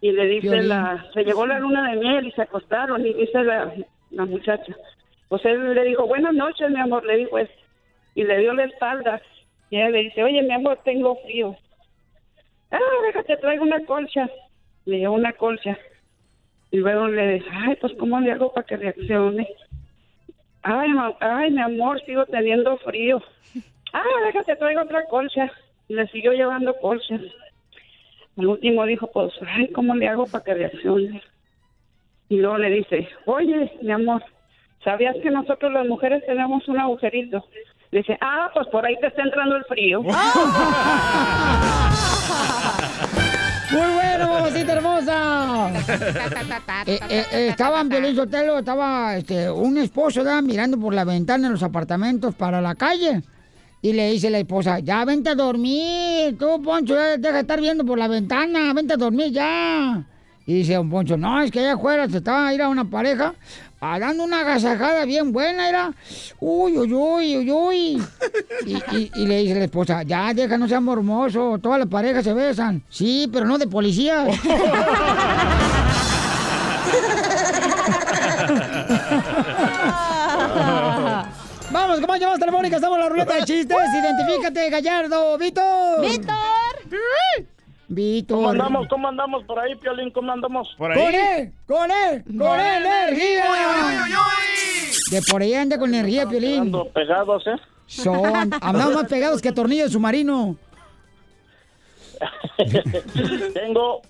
Y le dice Violín. la, se llegó la luna de miel y se acostaron y dice la, la muchacha, pues él le dijo, buenas noches mi amor, le dijo eso. Y le dio la espalda y ella le dice, oye mi amor, tengo frío. Ah, déjate, traigo una colcha. Le dio una colcha. Y luego le dice, ay, pues ¿cómo le hago para que reaccione? Ay, ma- ay, mi amor, sigo teniendo frío. Ah, déjate, traigo otra colcha. Y le siguió llevando colchas. Al último dijo, pues, ay, ¿cómo le hago para que reaccione? Y luego le dice, oye, mi amor, ¿sabías que nosotros las mujeres tenemos un agujerito? Dice, ah, pues por ahí te está entrando el frío. <laughs> Muy bueno, mamacita hermosa. Eh, eh, eh, estaba en Violín Sotelo, estaba este, un esposo ¿verdad? mirando por la ventana en los apartamentos para la calle. Y le dice la esposa, ya vente a dormir, tú Poncho, ya deja de estar viendo por la ventana, vente a dormir ya. Y dice don Poncho, no, es que allá afuera se estaba a ir a una pareja dando una agasajada bien buena, era, uy, uy, uy, uy, uy. Y, le dice la esposa, ya, deja, no sea mormoso, todas las parejas se besan. Sí, pero no de policía. <laughs> Vamos, ¿cómo llamas telefónica? Estamos en la ruleta de chistes. Identifícate, Gallardo. Víctor. ¡Víctor! Víctor. ¿Cómo andamos? ¿Cómo andamos por ahí, Piolín? ¿Cómo andamos? ¿Por ¡Con él! ¡Con él! ¡Con energía! De por ahí anda con energía, Piolín. Pegados, ¿eh? Son, <laughs> andamos más pegados que tornillo de submarino. <laughs> Tengo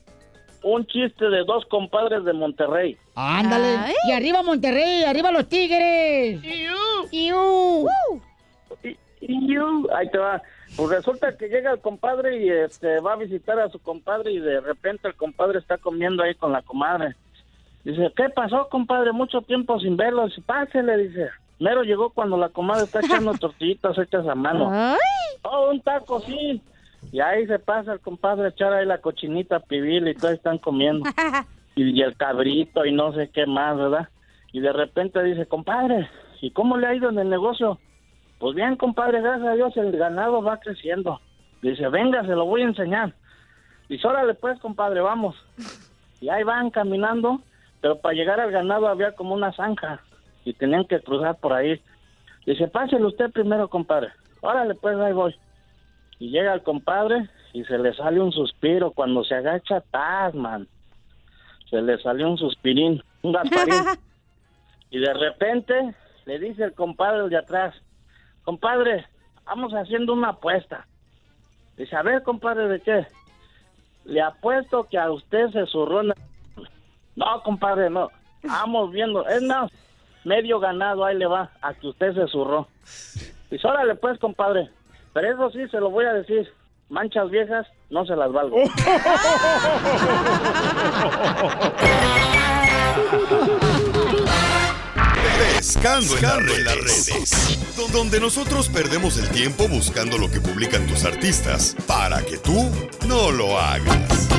un chiste de dos compadres de Monterrey. Ándale. Ay. Y arriba Monterrey, arriba los Tigres. ¡Iu! Y yo, ahí te va. Pues resulta que llega el compadre y este va a visitar a su compadre y de repente el compadre está comiendo ahí con la comadre. Dice, ¿qué pasó, compadre? Mucho tiempo sin verlo. Dice, pásele, dice. Mero llegó cuando la comadre está echando <laughs> tortillitas hechas a mano. Oh, un taco, sí. Y ahí se pasa el compadre a echar ahí la cochinita pibil y todos están comiendo. <laughs> y, y el cabrito y no sé qué más, ¿verdad? Y de repente dice, compadre, ¿y cómo le ha ido en el negocio? Pues bien, compadre, gracias a Dios el ganado va creciendo. Dice, venga, se lo voy a enseñar. Dice, órale pues, compadre, vamos. Y ahí van caminando, pero para llegar al ganado había como una zanja y tenían que cruzar por ahí. Dice, pásele usted primero, compadre. Órale pues, ahí voy. Y llega el compadre y se le sale un suspiro. Cuando se agacha, ¡tas, man! Se le salió un suspirín, un gasparín. <laughs> y de repente le dice el compadre de atrás, compadre, vamos haciendo una apuesta. Dice, a ver, compadre, ¿de qué? Le apuesto que a usted se zurró. en la- No, compadre, no. Vamos viendo. Es más, medio ganado, ahí le va, a que usted se zurró. Dice, órale pues, compadre. Pero eso sí, se lo voy a decir. Manchas viejas, no se las valgo. Pescando en las redes. Donde nosotros perdemos el tiempo buscando lo que publican tus artistas para que tú no lo hagas.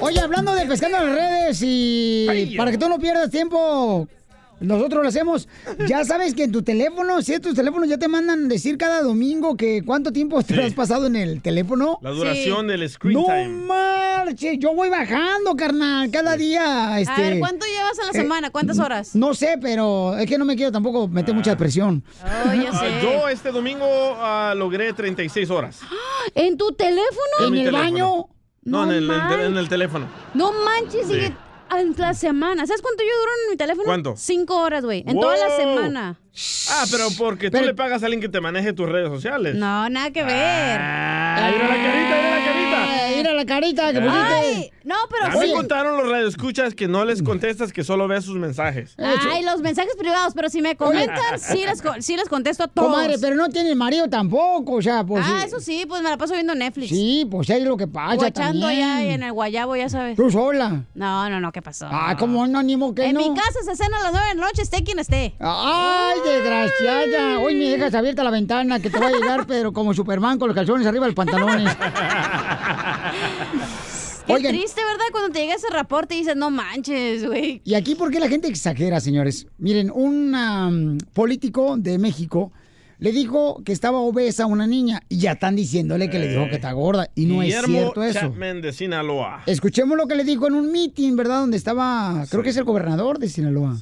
Oye, hablando de pescando en las redes y para que tú no pierdas tiempo, nosotros lo hacemos. Ya <laughs> sabes que en tu teléfono, si tus teléfonos ya te mandan decir cada domingo que cuánto tiempo te has pasado en el teléfono. La duración del screen no time. marches, yo voy bajando, carnal, cada día. Este, A ver, ¿cuánto llevas a la eh, semana? ¿Cuántas horas? No sé, pero es que no me quiero tampoco meter mucha presión. Oh, ya <laughs> Ah, yo este domingo ah, logré 36 horas. ¿En tu teléfono? En mi teléfono. No, en, el, en el teléfono. No manches, Sí. sigue en la semana. ¿Sabes cuánto yo duro en mi teléfono? ¿Cuánto? Cinco horas, güey. En toda la semana. Ah, pero porque tú le pagas a alguien que te maneje tus redes sociales. No, nada que ver. Ah, mira la carita, mira la carita. La carita que pusiste. Ay, no, pero A mí sí. me contaron los radioescuchas que no les contestas, que solo ves sus mensajes. Ay, los mensajes privados, pero si me comentan, sí les, sí les contesto a todos. Comadre, pero no tiene marido tampoco, o sea, pues. ah, sí. eso sí, pues me la paso viendo Netflix. Sí, pues es lo que pasa Guachando también. ya en el guayabo, ya sabes. ¿Tú sola? No, no, no, ¿qué pasó? Ah, como no, ni que en no. mi casa se cena a las nueve de la noche, esté quien esté. Ay, desgraciada. Hoy me dejas abierta la ventana que te va a llegar, <laughs> pero como Superman con los calzones arriba de los pantalones. <laughs> Qué Oigan. triste, ¿verdad? Cuando te llega ese reporte y dices, no manches, güey. Y aquí, ¿por qué la gente exagera, señores? Miren, un um, político de México le dijo que estaba obesa a una niña y ya están diciéndole que le dijo que está gorda. Y no Guillermo es cierto eso. Chapman de Sinaloa. Escuchemos lo que le dijo en un meeting, ¿verdad? Donde estaba, creo que es el gobernador de Sinaloa.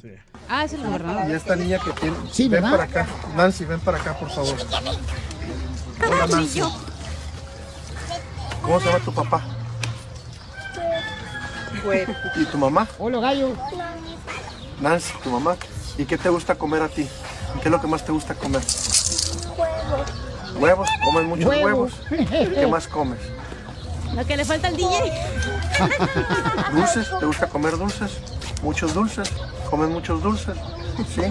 Ah, es el gobernador. Y esta niña que tiene. Sí, ven ¿verdad? para acá. Nancy, ven para acá, por favor. Hola, Nancy. ¿Cómo se llama tu papá? ¿Y tu mamá? Hola, gallo. Nancy, tu mamá. ¿Y qué te gusta comer a ti? ¿Qué es lo que más te gusta comer? Huevos. ¿Comes muchos Huevos. huevos? ¿Qué más comes? Lo que le falta al DJ. ¿Dulces? ¿Te gusta comer dulces? ¿Muchos dulces? ¿Comen muchos dulces? ¿Sí?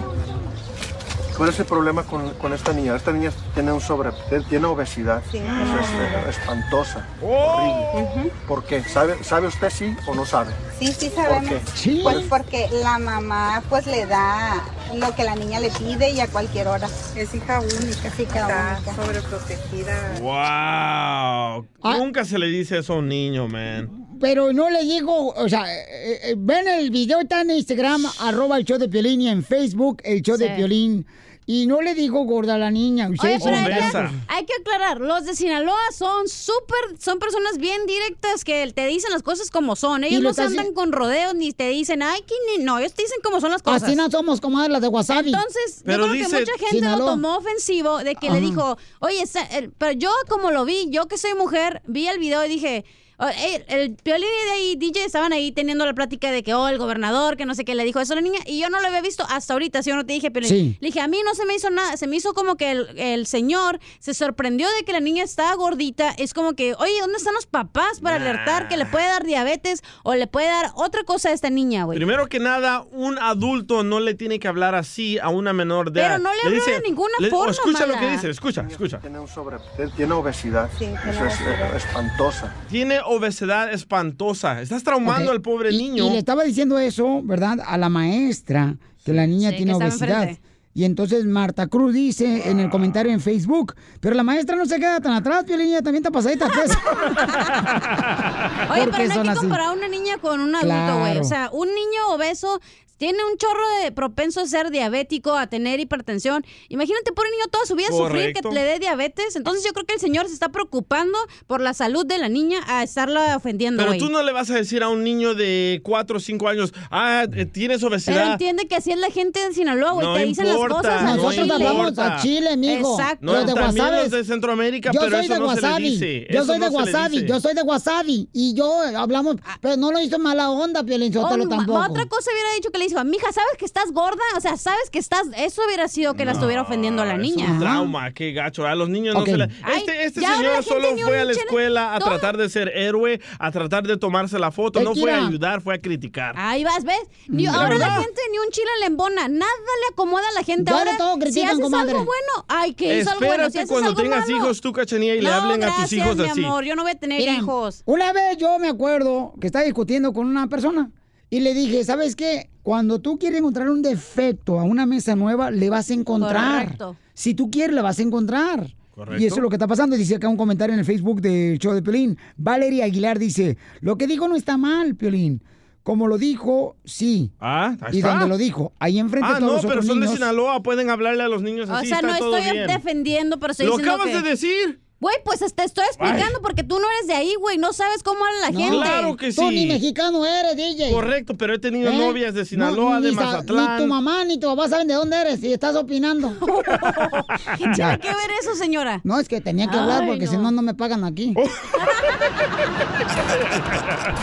¿Cuál es el problema con, con esta niña? Esta niña tiene un sobre, tiene obesidad. Sí. Es, es- espantosa. Horrible. ¿Por qué? ¿Sabe, ¿Sabe usted sí o no sabe? Sí, sí ¿Por sabemos. qué? Pues porque la mamá pues le da lo que la niña le pide y a cualquier hora. Es hija única. Es hija única. sobreprotegida. ¡Wow! Ah. Nunca se le dice eso a un niño, man. Pero no le digo, o sea, eh, eh, ven el video, está en Instagram, arroba el show de Piolín, y en Facebook, el show de Sí. Piolín. Y no le digo gorda a la niña. Oye, pero hay que, hay que aclarar, los de Sinaloa son súper, son personas bien directas que te dicen las cosas como son. Ellos lo no se andan con rodeos ni te dicen, ay, que ni-". no, ellos te dicen cómo son las cosas. Así no somos comadres las de wasabi. Entonces, Pero yo creo dice- que mucha gente Sinaloa. lo tomó ofensivo de que Ajá. le dijo, oye, sa- el- pero yo como lo vi, yo que soy mujer, vi el video y dije, oh, eh, el Piolín y de ahí, DJ, estaban ahí teniendo la plática de que, oh, el gobernador, que no sé qué, le dijo eso a la niña, y yo no lo había visto hasta ahorita, si yo no te dije, Piolín. Sí. Le dije, a mí no se me hizo nada, se me hizo como que el, el señor se sorprendió de que la niña estaba gordita, es como que, oye, ¿dónde están los papás para alertar que le puede dar diabetes o le puede dar otra cosa a esta niña, güey? Primero que nada, un adulto no le tiene que hablar así a una menor de Pero edad. no le habló de ninguna forma, Escucha lo que dice, escucha, escucha. Tiene un sobre, tiene obesidad. tiene Eso es eh, espantosa. Tiene obesidad espantosa. Estás traumando al pobre Y- niño. Y le estaba diciendo eso, ¿verdad? A la maestra, que la niña Sí, tiene obesidad. enfrente. Y entonces Marta Cruz dice en el comentario en Facebook, pero la maestra no se queda tan atrás, Piolín, ella también está pasadita. de peso". <laughs> Oye, ¿Por pero no hay que comparar a una niña con un adulto, güey. Claro. O sea, un niño obeso tiene un chorro de propenso a ser diabético, a tener hipertensión. Imagínate por un niño toda su vida sufrir que Correcto. le dé diabetes. Entonces yo creo que el señor se está preocupando por la salud de la niña a estarla ofendiendo, Pero tú no le vas a decir a un niño de 4 o 5 años, ah, eh, tienes Pero obesidad. entiende que así es la gente de Sinaloa, güey. No te dicen las cosas. no Nosotros hablamos a. Chile, mijo. Exacto. No, Los de también los de Centroamérica, yo pero soy eso de no se le wasabi. dice. Yo Eso soy de wasabi. Yo soy de wasabi. Y yo hablamos, pero no lo hizo mala onda, Piolín Oh, Sotelo, tampoco. Otra cosa hubiera dicho que le dijo, mija, ¿sabes que estás gorda? O sea, ¿sabes que estás...? Eso hubiera sido que la estuviera ofendiendo a la Es niña. un trauma, qué gacho. A los niños no se Este, este ahora la señor gente solo fue a la escuela a tratar de ser héroe, a tratar de tomarse la foto. No fue a ayudar, fue a criticar. Ahí vas, ¿ves? Ni- Mm. ahora la gente ni un chile le embona. Nada le acomoda a la gente. Ahora, de todo si critican, haces comadre. algo bueno, ay, que hizo algo bueno. Espérate Si haces cuando algo tengas malo- hijos tú, Cachanilla, y le hablen a tus gracias, hijos mi así. amor. Yo no voy a tener hijos. Una vez yo me acuerdo que estaba discutiendo con una persona y le dije, ¿sabes qué? Cuando tú quieres encontrar un defecto a una mesa nueva, le vas a encontrar. Correcto. Si tú quieres, le vas a encontrar. Correcto. Y eso es lo que está pasando. Dice acá un comentario en el Facebook del show de Piolín. Valeria Aguilar dice, lo que dijo no está mal, Piolín. Como lo dijo, sí. Ah, ahí Y está. donde lo dijo, ahí enfrente Ah, todos no, los pero otros son de. Sinaloa, pueden hablarle a los niños O así, sea, está no todo estoy bien. defendiendo, pero estoy Lo diciendo acabas que... de decir. Güey, pues te estoy explicando porque tú no eres de ahí, güey. No sabes cómo habla la No, gente. Claro que Tú ni sí. mexicano eres, DJ. Correcto, pero he tenido ¿Eh? novias de Sinaloa, No, de Mazatlán. Ni tu mamá ni tu papá saben de dónde eres y estás opinando. ¿Qué <laughs> tiene que ver eso, señora? No, es que tenía que hablar Ay, porque no. si no, no me pagan aquí. <laughs>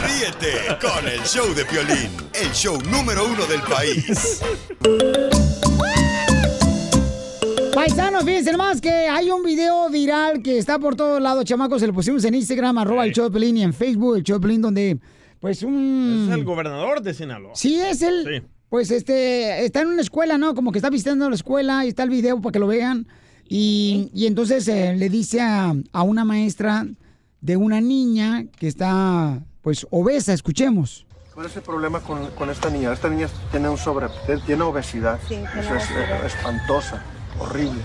Ríete con el show de Piolín, el show número uno del país. <laughs> Paisanos, fíjense nomás que hay un video viral que está por todos lados, chamacos. Se lo pusimos en Instagram, arroba el show de Pelín, y en Facebook, el Pelín, donde, pues, un... Es el gobernador de Sinaloa. Sí, es el... Sí. Pues, este, está en una escuela, ¿no? Como que está visitando la escuela y está el video para que lo vean. Y, y entonces eh, le dice a, a una maestra de una niña que está, pues, obesa. Escuchemos. ¿Cuál es el problema con, con esta niña? Esta niña tiene un sobre, tiene obesidad. Sí, tiene Eso es obesidad. Horrible.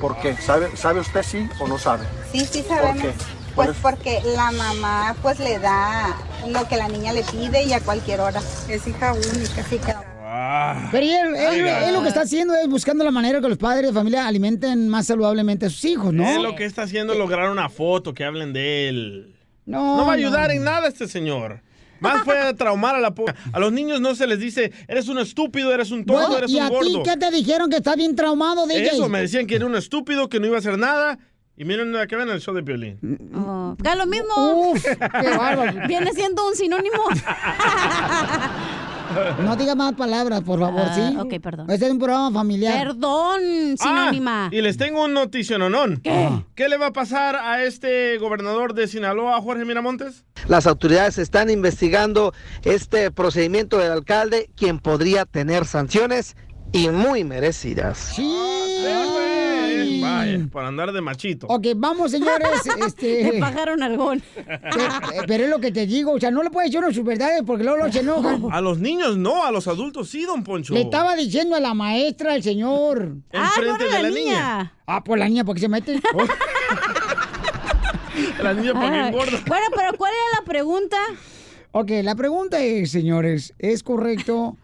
¿Por qué? ¿Sabe, ¿Sabe usted sí o no sabe? Sí, sí ¿Por sabemos. qué? ¿Cuál Pues es? porque la mamá pues le da lo que la niña le pide y a cualquier hora. Es hija única. Sí, claro. Ah. Pero él, él- lo que está haciendo es buscando la manera que los padres de familia alimenten más saludablemente a sus hijos, ¿no? Él lo que está haciendo es lograr una foto que hablen de él. No, No va a no. ayudar en nada este señor. Más fue a traumar a la po- A los niños no se les dice, eres un estúpido, eres un tonto, Bueno, eres ¿Y un a ti gordo. qué te dijeron que estás bien traumado, DJ? Eso, me decían que era un estúpido, que no iba a hacer nada. Y miren que ven el show de Piolín. Oh, que lo mismo. Uf, qué bárbaro. <laughs> Viene siendo un sinónimo. <laughs> <laughs> No digas más palabras, por favor, Ah, ¿sí? ok, perdón. Este es un programa familiar. Perdón, sinónima. Ah, y les tengo un noticiononón. ¿Qué? ¿Qué le va a pasar a este gobernador de Sinaloa, Jorge Miramontes? Las autoridades están investigando este procedimiento del alcalde, quien podría tener sanciones y muy merecidas. Sí. Eh, por andar de machito. Ok, vamos, señores. Le <laughs> este, pagaron algón. eh, pero es lo que te digo, o sea, no le puedes decir unas sus verdades porque luego los se enojan. A los niños no, a los adultos sí, don Poncho. Le estaba diciendo a la maestra, el señor. Ah, no Enfrente era de la la niña. niña. Ah, pues la niña, ¿por qué se mete? <laughs> La niña para que Ay. engorda. Bueno, pero ¿cuál era la pregunta? Ok, la pregunta es, señores, ¿es correcto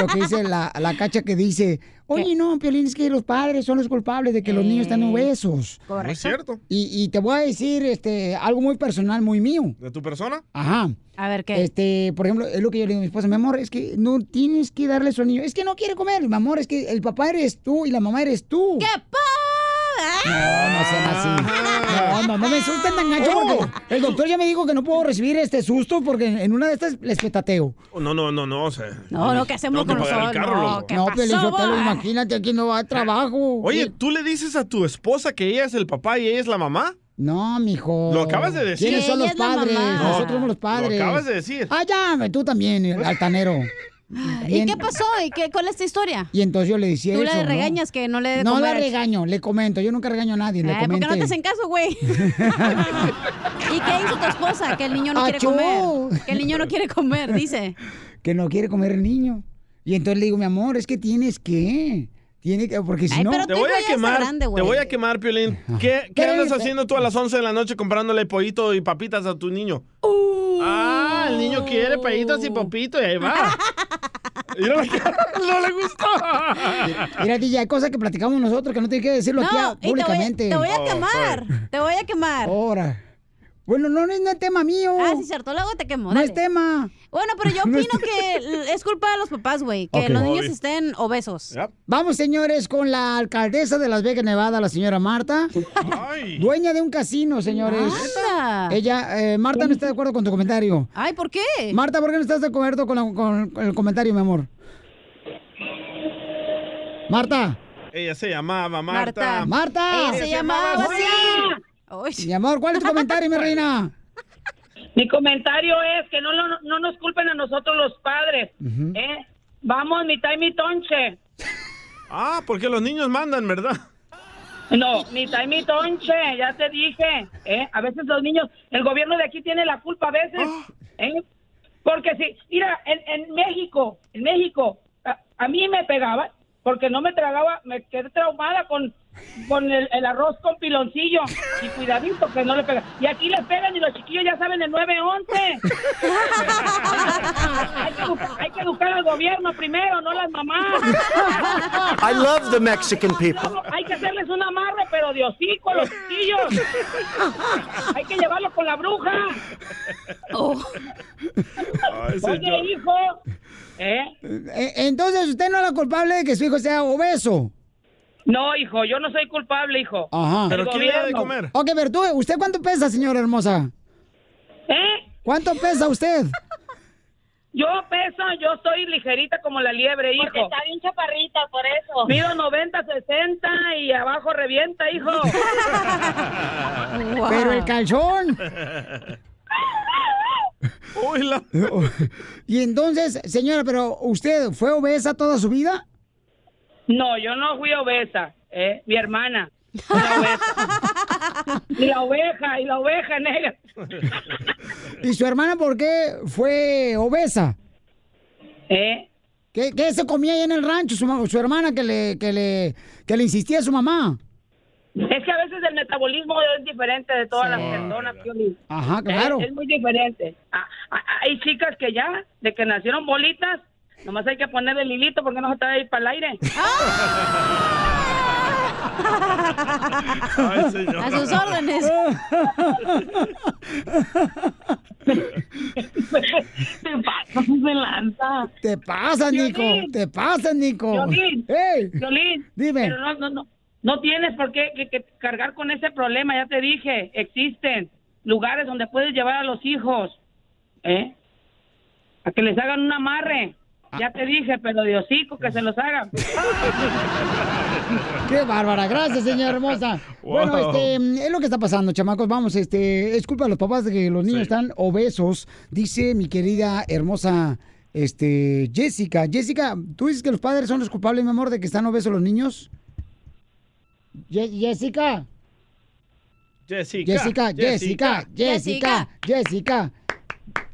lo que dice la, la cacha que dice, oye, no, Piolín, es que los padres son los culpables de que los niños están obesos? No es cierto. Y, y te voy a decir este, algo muy personal, muy mío. ¿De tu persona? Ajá. A ver, ¿qué? Este, por ejemplo, es lo que yo le digo a mi esposa, mi amor, es que no tienes que darle eso al niño. Es que no quiere comer, mi amor, es que el papá eres tú y la mamá eres tú. ¡Qué pa! No, no sean así. No, no, no me asusten tan gancho Oh. porque el doctor ya me dijo que no puedo recibir este susto porque en una de estas les petateo. No, no, no, no. O sea, No, no, ¿qué hacemos que con nosotros? No. ¿qué no, pasó, boy? imagínate aquí no va a trabajo. Oye, ¿tú le dices a tu esposa que ella es el papá y ella es la mamá? No, mijo. Lo acabas de decir. ¿Quiénes son los padres? Nosotros somos los padres. Lo acabas de decir. Ah, ya, tú también, el ¿Y qué pasó? ¿Y qué, cuál es esta historia? Y entonces yo le decía Tú eso, ¿no? regañas que no le No comer. la regaño, le comento. Yo nunca regaño a nadie, le Ay, ¿Por comento. qué no te hacen caso, güey? <laughs> ¿Y qué hizo tu esposa? Que el niño no quiere Achú. comer. Que el niño no quiere comer, dice. <laughs> que no quiere comer el niño. Y entonces le digo, mi amor, es que tienes que. Tiene que, porque si Ay, no. Te tu voy a quemar, grande, te voy a quemar, Piolín. ¿Qué, qué andas haciendo tú a las 11 de la noche comprándole pollito y papitas a tu niño? Ah, el niño quiere pollitos y papito y ahí va. Mira la cara, no le gustó. Mira, DJ, hay cosas que platicamos nosotros que no tienes que decirlo aquí No, te voy, públicamente. te voy a Oh, quemar. Te voy a quemar. Ahora. Bueno, no, no es tema mío. Ah, sí, cierto. Luego te quemo. no dale. es tema. Bueno, pero yo <laughs> opino que es culpa de los papás, güey. Que los niños estén obesos. Yep. Vamos, señores, con la alcaldesa de Las Vegas, Nevada, la señora Marta. Ay. Dueña de un casino, señores. Anda. Ella, eh, Marta no está de acuerdo con tu comentario. Ay, ¿por qué? Marta, ¿por qué no estás de acuerdo con, la- con- con el comentario, mi amor? Marta, Ella se llamaba Marta. Marta. Marta. Ella se se llamaba llamaba así. Mi amor, ¿cuál es tu comentario, mi reina? <laughs> Mi comentario es que no, lo- no nos culpen a nosotros los padres. ¿eh? Vamos, mitad y mi tonche. <laughs> Ah, porque los niños mandan, ¿verdad? No, mitad y mi tonche, ya te dije. ¿eh? A veces los niños, el gobierno de aquí tiene la culpa a veces. ¿eh? Porque si, mira, en, en México, en México, a, a mí me pegaba porque no me tragaba, me quedé traumada con, con el, el arroz con piloncillo. Y cuidadito que no le pega. Y aquí les pegan y los chiquillos ya saben el 911. hay, que, hay que educar al gobierno primero, no las mamás. I love the Mexican people. No, hay que hacerles un amarre, pero de hocico a los chiquillos. hay que llevarlo con la bruja. Ay, señor. Oye, hijo. ¿Eh? Eh, Entonces, usted no es la culpable de que su hijo sea obeso. No, hijo, yo no soy culpable, hijo. Ajá. ¿Pero quién le da de comer? Ok, pero tú, ¿usted cuánto pesa, señora hermosa? ¿Eh? ¿Cuánto pesa usted? Yo peso, yo soy ligerita como la liebre, hijo. Porque está bien chaparrita, por eso. Mido 90, 60 y abajo revienta, hijo. Wow. <laughs> Pero el calzón. Uy, la- Y entonces, señora, pero ¿usted fue obesa toda su vida? No, yo no fui obesa, ¿eh? Mi hermana. fue la obesa. y <laughs> la oveja, y la oveja negra. ¿Y su hermana por qué fue obesa? ¿Eh? ¿Qué, qué se comía ahí en el rancho su, su hermana que le, que, le, que le insistía a su mamá? Es que a veces el metabolismo es diferente de todas las personas. Ajá, claro. Es, es muy diferente. Ah, ah, hay chicas que ya, de que nacieron bolitas, nomás hay que ponerle el hilito porque no se te va a ir para el aire. <laughs> Ay, señor. A sus órdenes. <laughs> Te pasas de lanza. Te pasas, Nico. Te pasas, Nico. Violín, Dime. pero no, no, no, no tienes por qué que- que cargar con ese problema, ya te dije, existen lugares donde puedes llevar a los hijos, ¿eh? A que les hagan un amarre. Ya te dije, pero de hocico que se los hagan. <laughs> ¡Qué bárbara! Gracias, señora hermosa. <laughs> Wow. Bueno, este, es lo que está pasando, chamacos. Vamos, este, es culpa de los papás de que los niños Sí. están obesos, dice mi querida hermosa este, Jessica. Jessica, ¿tú dices que los padres son los culpables, mi amor, de que están obesos los niños? Ye- Jessica. Jessica. Jessica, Jessica, Jessica, Jessica.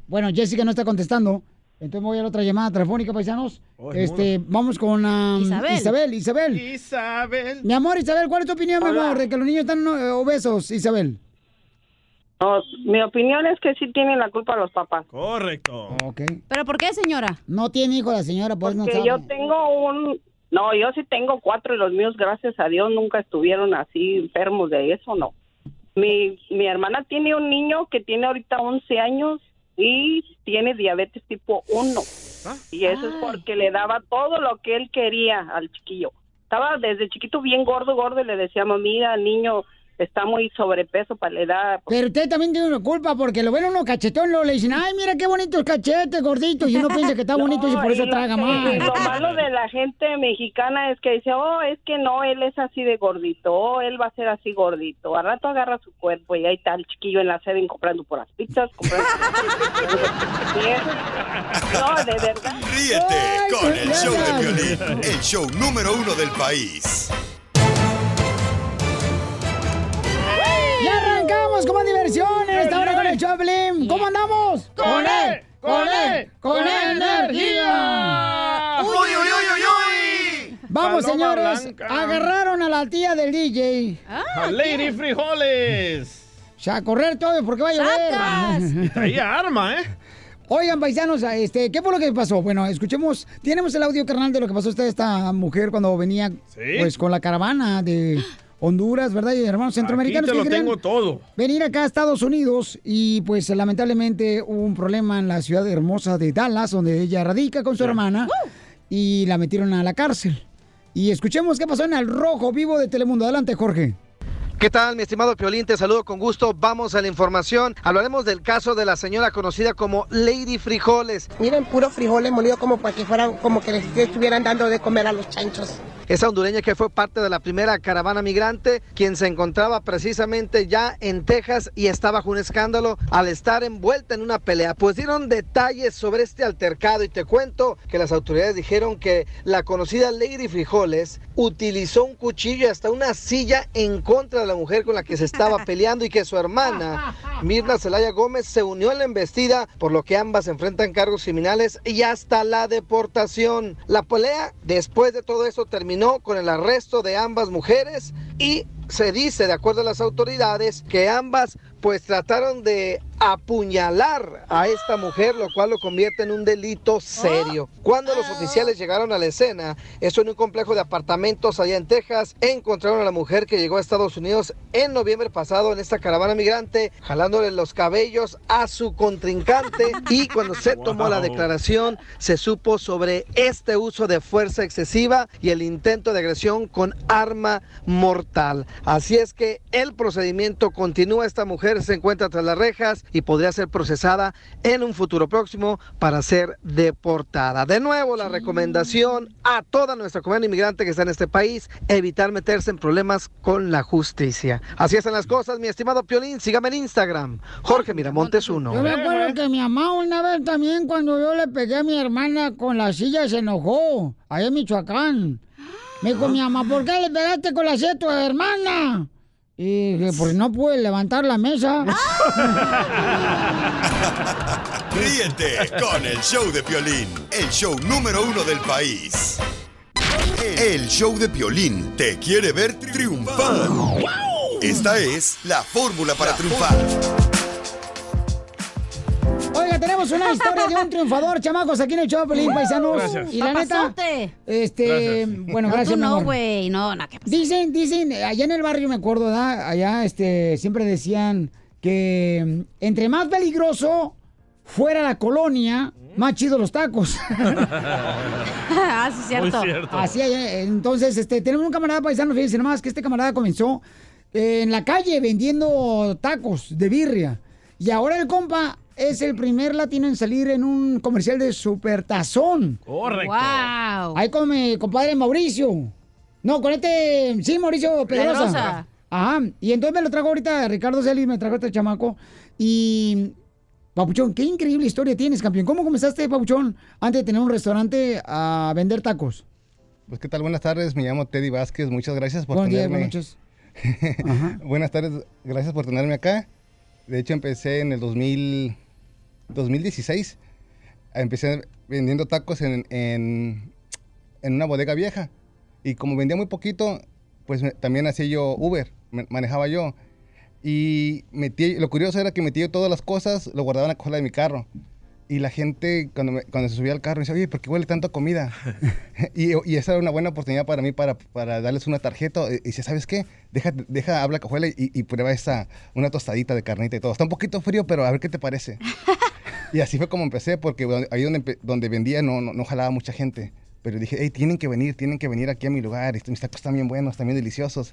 Bueno, Jessica no está contestando. Entonces me voy a la otra llamada telefónica, paisanos. Oh, es este, vamos con um, Isabel. Isabel, Isabel. Isabel. Mi amor, Isabel, ¿cuál es tu opinión, mi amor, de que los niños están eh, obesos, Isabel? No, mi opinión es que sí tienen la culpa los papás. Correcto. ¿Pero por qué, señora? No tiene hijo la señora, pues no Que sabe. yo tengo un... No, yo sí tengo cuatro y los míos, gracias a Dios, nunca estuvieron así enfermos de eso, no. Mi, mi hermana tiene un niño que tiene ahorita 11 años y tiene diabetes tipo 1. Y eso es porque le daba todo lo que él quería al chiquillo. Estaba desde chiquito bien gordo, gordo y le decíamos, mira, niño, está muy sobrepeso para la edad. Pero usted también tiene una culpa porque lo ven uno cachetón, luego le dicen, ay, mira qué bonitos cachetes, gorditos, y uno piensa que está <laughs> bonito y por eso y traga <laughs> lo, más. y lo malo de la gente mexicana es que dice, oh, es que no, él es así de gordito, oh, él va a ser así gordito. Al rato agarra su cuerpo y ahí está el chiquillo en la sede comprando por las pizzas, comprando... <laughs> no, de verdad. Ríete con el show de violín, el show número uno del país. ¡Ya arrancamos con más diversión en esta hora con el Choplin! ¿Cómo andamos? ¡Con él! ¡Con él! ¡Con energía! ¡Uy, uy, uy, uy, uy! Vamos, Paloma señores. blanca. Agarraron a la tía del DJ. A Lady Frijoles. O sea, a correr todo porque va a llover. <laughs> Y traía arma, ¿eh? Oigan, paisanos, este, ¿qué fue lo que pasó? Bueno, escuchemos, tenemos el audio carnal de lo que pasó a esta, esta mujer cuando venía pues con la caravana de Honduras, ¿verdad? Y hermanos centroamericanos Aquí te lo tengo todo. venir acá a Estados Unidos y pues lamentablemente hubo un problema en la ciudad hermosa de Dallas, donde ella radica con su hermana y la metieron a la cárcel. Y escuchemos qué pasó en el rojo vivo de Telemundo. Adelante, Jorge. ¿Qué tal, mi estimado Piolín? Te saludo con gusto. Vamos a la información. Hablaremos del caso de la señora conocida como Lady Frijoles. Miren, puro frijoles molido como para que fueran, como que les estuvieran dando de comer a los chanchos. Esa hondureña que fue parte de la primera caravana migrante, quien se encontraba precisamente ya en Texas y estaba bajo un escándalo al estar envuelta en una pelea. Pues dieron detalles sobre este altercado y te cuento que las autoridades dijeron que la conocida Lady Frijoles utilizó un cuchillo y hasta una silla en contra de la mujer con la que se estaba <laughs> peleando y que su hermana, Mirna Celaya Gómez, se unió en la embestida, por lo que ambas enfrentan cargos criminales y hasta la deportación. La pelea, después de todo esto, terminó con el arresto de ambas mujeres y se dice, de acuerdo a las autoridades, que ambas pues trataron de apuñalar a esta mujer, lo cual lo convierte en un delito serio. Cuando los oficiales llegaron a la escena, eso en un complejo de apartamentos allá en Texas, encontraron a la mujer que llegó a Estados Unidos en noviembre pasado en esta caravana migrante, jalándole los cabellos a su contrincante <laughs> y cuando se tomó la declaración se supo sobre este uso de fuerza excesiva y el intento de agresión con arma mortal. Así es que el procedimiento continúa. Esta mujer se encuentra tras las rejas y podría ser procesada en un futuro próximo para ser deportada. De nuevo, la recomendación a toda nuestra comunidad inmigrante que está en este país, evitar meterse en problemas con la justicia. Así están las cosas, mi estimado Piolín. Sígame en Instagram, Jorge Miramontes 1. Yo me acuerdo que mi mamá una vez también cuando yo le pegué a mi hermana con la silla se enojó, allá en Michoacán. Me dijo mi mamá, ¿por qué le pegaste con la silla a tu hermana? Y dije, porque no pude levantar la mesa. <laughs> Ríete con el show de Piolín, el show número uno del país. El show de Piolín te quiere ver triunfar. Esta es la fórmula para triunfar. Oiga, tenemos una historia de un <laughs> triunfador, chamacos, aquí en el show, Pelín Paisanos. Gracias. Y la neta, este, Gracias. bueno, No, gracias, tú mi no, güey, no, no, ¿qué Dicen, dicen, allá en el barrio me acuerdo, ¿verdad? Allá, este, siempre decían que mm, entre más peligroso fuera la colonia, más chidos los tacos. <laughs> ah, sí, cierto. Así, eh, entonces, este, tenemos un camarada paisano, fíjense nomás que este camarada comenzó eh, en la calle vendiendo tacos de birria. Y ahora el compa es el primer latino en salir en un comercial de Supertazón. Correcto. Wow. Ahí come compadre Mauricio. No, con este, sí, Mauricio Pedrosa. Pedrosa. Ajá. Y entonces me lo trajo ahorita Ricardo Celis, me trajo este chamaco. Y, Papuchón, qué increíble historia tienes, campeón. ¿Cómo comenzaste, Papuchón, antes de tener un restaurante a vender tacos? Pues qué tal, buenas tardes, me llamo Teddy Vázquez, muchas gracias por días, tenerme. buenas noches. <laughs> buenas tardes, gracias por tenerme acá. De hecho empecé en el 2000, 2016, empecé vendiendo tacos en, en, en una bodega vieja. Y como vendía muy poquito, pues me- también hacía yo Uber, me- manejaba yo. Y metí, lo curioso era que metí yo todas las cosas, lo guardaba en la cola de mi carro. Y la gente, cuando, me- cuando se subía al carro, me decía, oye, ¿por qué huele tanto a comida? <laughs> y, y esa era una buena oportunidad para mí para, para darles una tarjeta. Y dice, ¿sabes qué? Deja, deja habla cajuela y, y prueba esa, una tostadita de carnita y todo. Está un poquito frío, pero a ver qué te parece. <laughs> y así fue como empecé, porque ahí donde, donde vendía no, no, no jalaba mucha gente. Pero dije, hey, tienen que venir, tienen que venir aquí a mi lugar. Mis tacos están bien buenos, también deliciosos.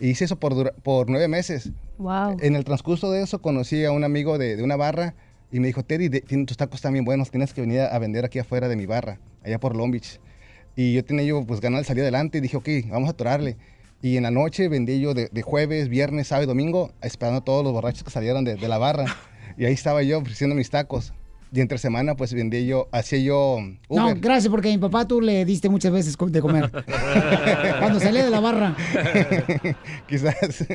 Y hice eso por, por nueve meses. Wow. En el transcurso de eso conocí a un amigo de, de una barra y me dijo, Teddy, de- tienen- tus tacos están bien buenos, tienes que venir a, vender aquí afuera de mi barra, allá por Long Beach. Y yo tenía yo pues ganas de salir adelante y dije, ok, vamos a atorarle. Y en la noche vendí yo de, de jueves, viernes, sábado y domingo, esperando a todos los borrachos que salieron de, de la barra. Y ahí estaba yo ofreciendo mis tacos. Y entre semana pues vendí yo, hacía yo No, gracias porque a mi papá tú le diste muchas veces de comer. <laughs> Cuando salía de la barra. <laughs> Quizás.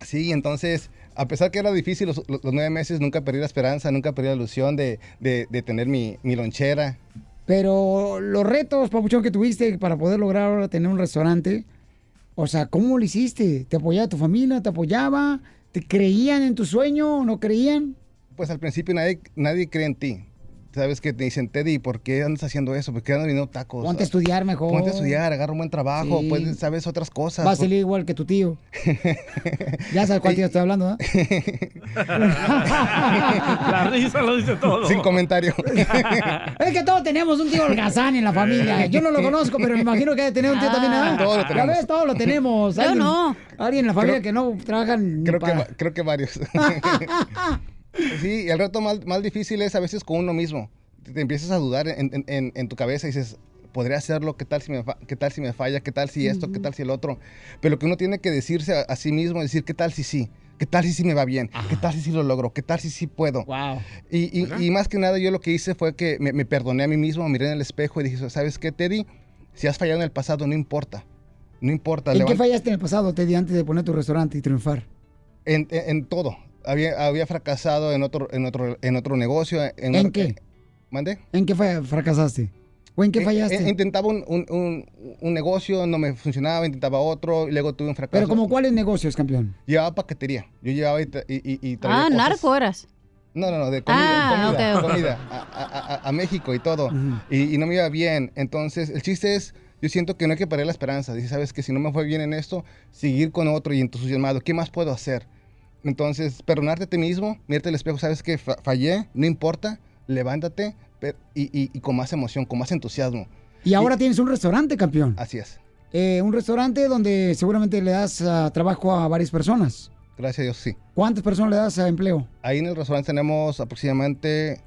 Sí, entonces, a pesar que era difícil los nueve meses, nunca perdí la esperanza, nunca perdí la ilusión de, de- de tener mi, mi lonchera. Pero los retos, papuchón, que tuviste para poder lograr ahora tener un restaurante, o sea, ¿cómo lo hiciste? ¿Te apoyaba tu familia? ¿Te apoyaba? ¿Te creían en tu sueño o no creían? Pues al principio nadie, nadie cree en ti. Sabes que te dicen, Teddy, ¿por qué andas haciendo eso? ¿Por qué andas vendiendo tacos? Ponte a estudiar mejor. Ponte a estudiar, agarra un buen trabajo, Sí. pues sabes otras cosas. Vas a salir igual que tu tío. <laughs> ya sabes cuál tío estoy hablando, ¿eh? <laughs> La risa lo dice todo. Sin comentario. Es que todos tenemos un tío holgazán en la familia. Yo no lo conozco, pero me imagino que debe tener un tío también. ¿eh? Todos lo tenemos. ves, todos lo tenemos. Yo Alguien- no. Alguien en la familia Creo- que no trabajan ni Creo que, para- va- creo que varios. <laughs> sí, y el reto más, más difícil es a veces con uno mismo. Te, empiezas a dudar en, en- en- en tu cabeza y dices, podría hacerlo, ¿qué tal si me, fa- qué tal si me falla? ¿Qué tal si esto? ¿Qué tal si el otro? Pero lo que uno tiene que decirse a, a sí mismo es decir, ¿qué tal si sí? ¿Qué tal si sí me va bien? ¿Qué tal si sí lo logro? ¿Qué tal si sí puedo? Y, y- y más que nada yo lo que hice fue que me, me perdoné a mí mismo, miré en el espejo y dije, ¿sabes qué, Teddy? Si has fallado en el pasado, no importa. No importa. ¿En qué fallaste en el pasado, Teddy, antes de poner tu restaurante y triunfar? en, en- en todo. Había, había fracasado en otro, en otro, en otro negocio. ¿En, ¿En una- qué? ¿Mande? ¿En qué fracasaste? ¿O en qué Eh, fallaste? eh, intentaba un, un- un- un negocio, no me funcionaba, intentaba otro, y luego tuve un fracaso. Pero como cuáles negocios, campeón. Llevaba paquetería. Yo llevaba y, y, y- y traía Ah, cosas- narco eras. No, no, no, de comida, Ah, comida, a, a- a- a México y todo. y, y no me iba bien. Entonces, el chiste es, yo siento que no hay que perder la esperanza. Dice, sabes que si no me fue bien en esto, seguir con otro y entusiasmado. ¿Qué más puedo hacer? Entonces, perdonarte a ti mismo, mirarte al espejo, sabes que fa- fallé, no importa, levántate y, y- y con más emoción, con más entusiasmo. Y ahora tienes un restaurante, campeón. Así es. Eh, un restaurante donde seguramente le das ah, trabajo a varias personas. Gracias a Dios, sí. ¿Cuántas personas le das a empleo? Ahí en el restaurante tenemos aproximadamente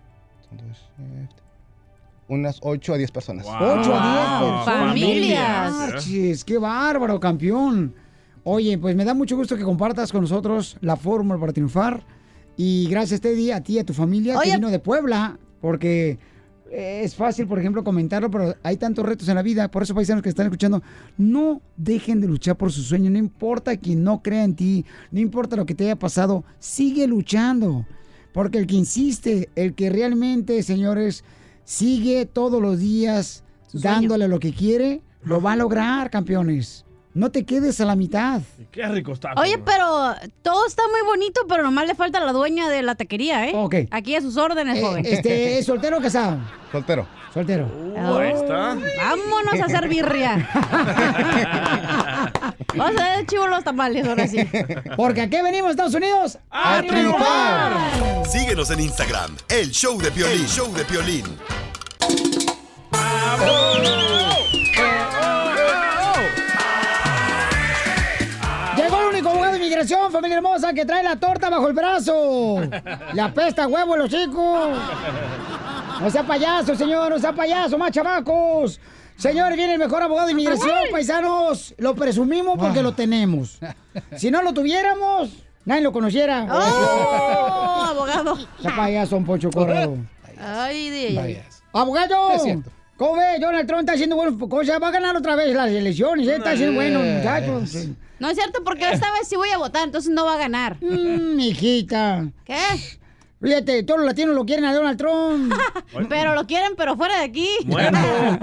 unas 8 a 10 personas. 8 a 10 personas. Familias. Qué bárbaro, campeón. Oye, pues me da mucho gusto que compartas con nosotros la fórmula para triunfar. Y gracias, Teddy, a ti y a tu familia que Oye. vino de Puebla, porque eh, es fácil, por ejemplo, comentarlo, pero hay tantos retos en la vida. Por eso, paisanos que están escuchando, no dejen de luchar por su sueño. No importa quien no crea en ti, no importa lo que te haya pasado, sigue luchando. Porque el que insiste, el que realmente, señores, sigue todos los días dándole lo que quiere, lo va a lograr, campeones. No te quedes a la mitad. Qué rico está. Oye, pero todo está muy bonito, pero nomás le falta a la dueña de la taquería, ¿eh? Ok. Aquí a sus órdenes, Eh, joven. este, ¿es soltero o casado? Soltero. Soltero. Oh, ahí está. Vámonos a hacer birria. <laughs> Vamos a ver chivo los tamales, ahora sí. Porque aquí venimos, Estados Unidos, ¡A triunfar! Síguenos en Instagram, el show de Piolín. El show de Piolín. Llegó inmigración, familia hermosa, que trae la torta bajo el brazo. Le apesta a huevo los chicos. No sea payaso, señor, no sea payaso, más chamacos. Señores, viene el mejor abogado de inmigración, paisanos. Lo presumimos porque lo tenemos. Si no lo tuviéramos, nadie lo conociera. ¡Oh, abogado! Sea payaso, un Poncho Corrado. Ay, de ¡Abogado! Es cierto. ¿Cómo ve? Donald Trump está haciendo buenas cosas. Va a ganar otra vez las elecciones. ¿eh? Está haciendo bueno, muchachos. No es cierto, porque esta vez sí voy a votar, entonces no va a ganar. Mmm, hijita. ¿Qué? Fíjate, todos los latinos lo quieren a Donald Trump. <laughs> pero lo quieren, pero fuera de aquí. Bueno. <laughs>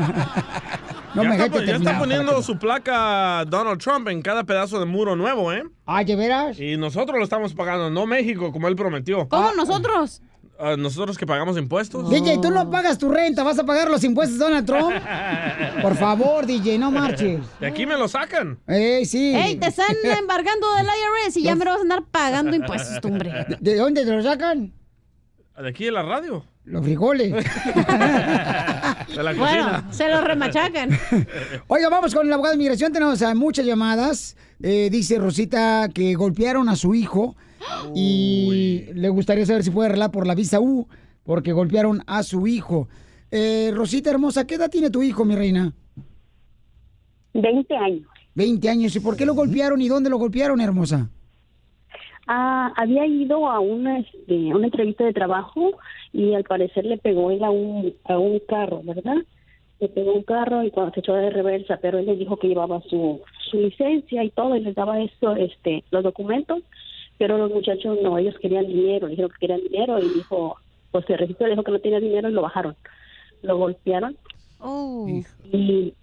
No ya me está, ya está poniendo su placa Donald Trump en cada pedazo de muro nuevo, ¿eh? Ah, ¿de veras? Y nosotros lo estamos pagando, no México, como él prometió. ¿Cómo nosotros? Ah, nosotros que pagamos impuestos. DJ, tú no pagas tu renta, vas a pagar los impuestos de Donald Trump. <laughs> Por favor, DJ, no marches. De aquí me lo sacan. Ey, sí. Ey, te están <laughs> embargando del IRS y ya me lo vas a andar pagando impuestos, tú, hombre. ¿De dónde te lo sacan? De aquí en la radio. Los frijoles. <laughs> De la Bueno, se lo remachacan. Oiga, vamos con el abogado de inmigración. Tenemos a muchas llamadas. Eh, dice Rosita que golpearon a su hijo y le gustaría saber si puede arreglar por la visa U porque golpearon a su hijo. Eh, Rosita hermosa, ¿qué edad tiene tu hijo, mi reina? 20 años. 20 años. ¿Y por qué lo golpearon y dónde lo golpearon, hermosa? Ah, había ido a una, este, a una entrevista de trabajo y al parecer le pegó él a un, a un carro, ¿verdad? Le pegó un carro y cuando se echó de reversa, pero él les dijo que llevaba su, su licencia y todo y les daba eso, este, los documentos, pero los muchachos no, ellos querían dinero, le dijeron que querían dinero y dijo, pues se registró, dijo que no tenía dinero y lo bajaron, lo golpearon. Y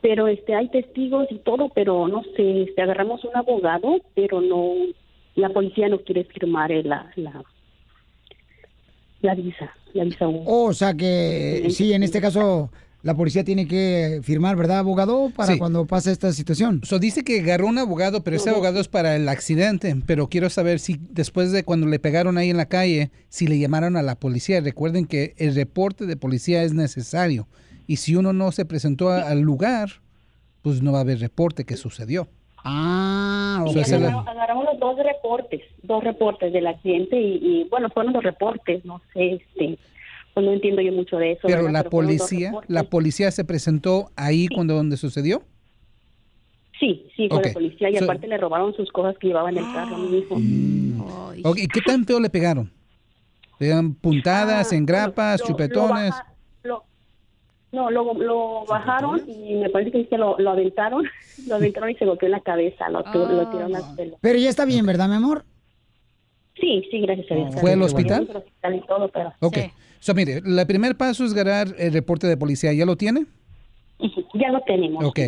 pero este hay testigos y todo, pero no sé, este agarramos un abogado, pero no la policía no quiere firmar eh, la la la visa, la visa U. O sea que sí, en este caso la policía tiene que firmar, ¿verdad, abogado? Para Sí. cuando pasa esta situación. So, dice que agarró un abogado, pero ese abogado es para el accidente. Pero quiero saber si después de cuando le pegaron ahí en la calle, si le llamaron a la policía. Recuerden que el reporte de policía es necesario. Y si uno no se presentó a- al lugar, pues no va a haber reporte que sucedió. Ah, agarramos, agarramos los dos reportes, dos reportes del accidente y, y, bueno, fueron los reportes, no sé, este, pues no entiendo yo mucho de eso. Pero ¿verdad? la policía, la policía se presentó ahí cuando donde sucedió. Sí, sí, fue la policía y So- aparte le robaron sus cosas que llevaba en el carro a mi hijo. Ok, ¿y ¿Qué tan feo le pegaron? ¿Le dieron puntadas, engrapas, Ah, Lo- lo chupetones? baja- lo- no, lo, lo bajaron y me parece que se lo, lo aventaron, <laughs> lo aventaron y se golpeó en la cabeza, lo, tu- lo tiraron al suelo. Pero ya está bien, ¿verdad, mi amor? Sí, sí, gracias a Dios. ¿Fue al hospital? hospital y todo, pero Ok. So, mire, el primer paso es ganar el reporte de policía. ¿Ya lo tiene? ya lo tenemos. Ok.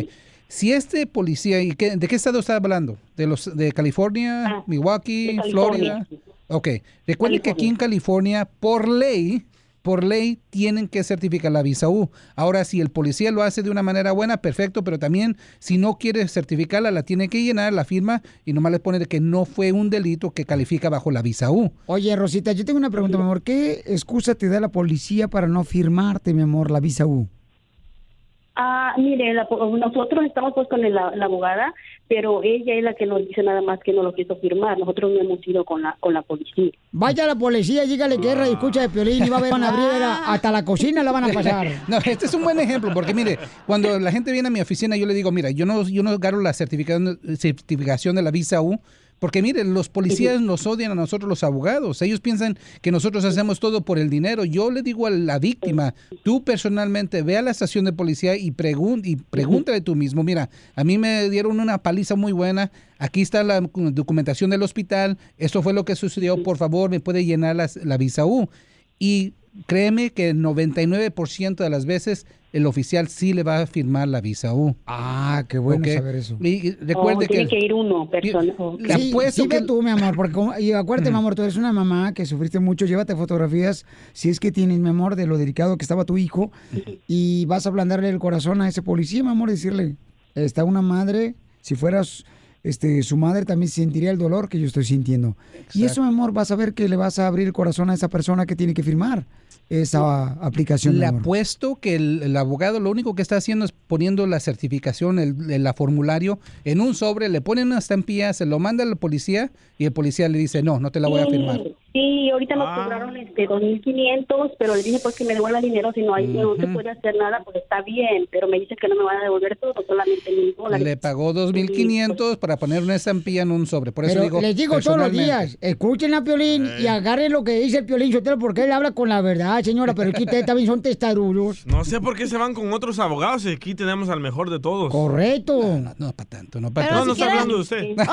Si este policía, ¿y qué- ¿de qué estado está hablando? ¿De los de California, Milwaukee, Ah, de California, Florida? Ok. Recuerden que aquí en California, por ley, por ley, tienen que certificar la visa U. Ahora, si el policía lo hace de una manera buena, perfecto, pero también si no quiere certificarla, la tiene que llenar, la firma, y nomás le pone que no fue un delito que califica bajo la visa U. Oye, Rosita, yo tengo una pregunta, mi amor. ¿Qué excusa te da la policía para no firmarte, mi amor, la visa U? Ah, mire, la- nosotros estamos pues con la, la abogada, pero ella es la que nos dice nada más que no lo quiso firmar. Nosotros no hemos ido con la con la policía. Vaya a la policía, dígale que radio escucha de Piolín y va a ver, van a abrir a- hasta la cocina la van a pasar. <laughs> No, este es un buen ejemplo, porque mire, cuando la gente viene a mi oficina, yo le digo, mira, yo no, yo no agarro la certificación, certificación de la visa U, porque mire, los policías nos odian a nosotros los abogados. Ellos piensan que nosotros hacemos todo por el dinero. Yo le digo a la víctima, tú personalmente ve a la estación de policía y, pregun y pregúntale tú mismo, mira, a mí me dieron una paliza muy buena, aquí está la documentación del hospital, esto fue lo que sucedió, por favor, me puede llenar las- la visa U. Y créeme que el 99% de las veces el oficial sí le va a firmar la visa U. Ah, qué bueno saber eso. Y, recuerde Oh, tiene que... que ir uno, persona. ok. Le Sí, sí que- tú, mi amor, porque como- y acuérdate, mi amor, tú eres una mamá que sufriste mucho, llévate fotografías, si es que tienes, mi amor, de lo delicado que estaba tu hijo, y vas a ablandarle el corazón a ese policía, mi amor, decirle, está una madre, si fueras este, su madre también sentiría el dolor que yo estoy sintiendo. Y eso, mi amor, vas a ver que le vas a abrir el corazón a esa persona que tiene que firmar esa aplicación, Le apuesto que el, el abogado lo único que está haciendo es poniendo la certificación, el, el- la formulario en un sobre, le ponen una estampilla, se lo manda al policía y el policía le dice, no, no te la voy a firmar. Sí, Sí, ahorita nos cobraron este 2.500, pero le dije pues que me devuelva el dinero, si no hay, no se puede hacer nada, pues está bien, pero me dice que no me van a devolver todo, solamente mil dólares. Le pagó 2.500 para poner una estampilla en un sobre. Por eso Pero digo, les digo todos los días, escuchen a Piolín y agarren lo que dice el Piolín Sotelo porque él habla con la verdad, señora, pero aquí ustedes también son testarudos. No sé por qué se van con otros abogados y aquí tenemos al mejor de todos. Correcto. No, no, para tanto, no para para No, no tanto. está hablando de usted. <laughs>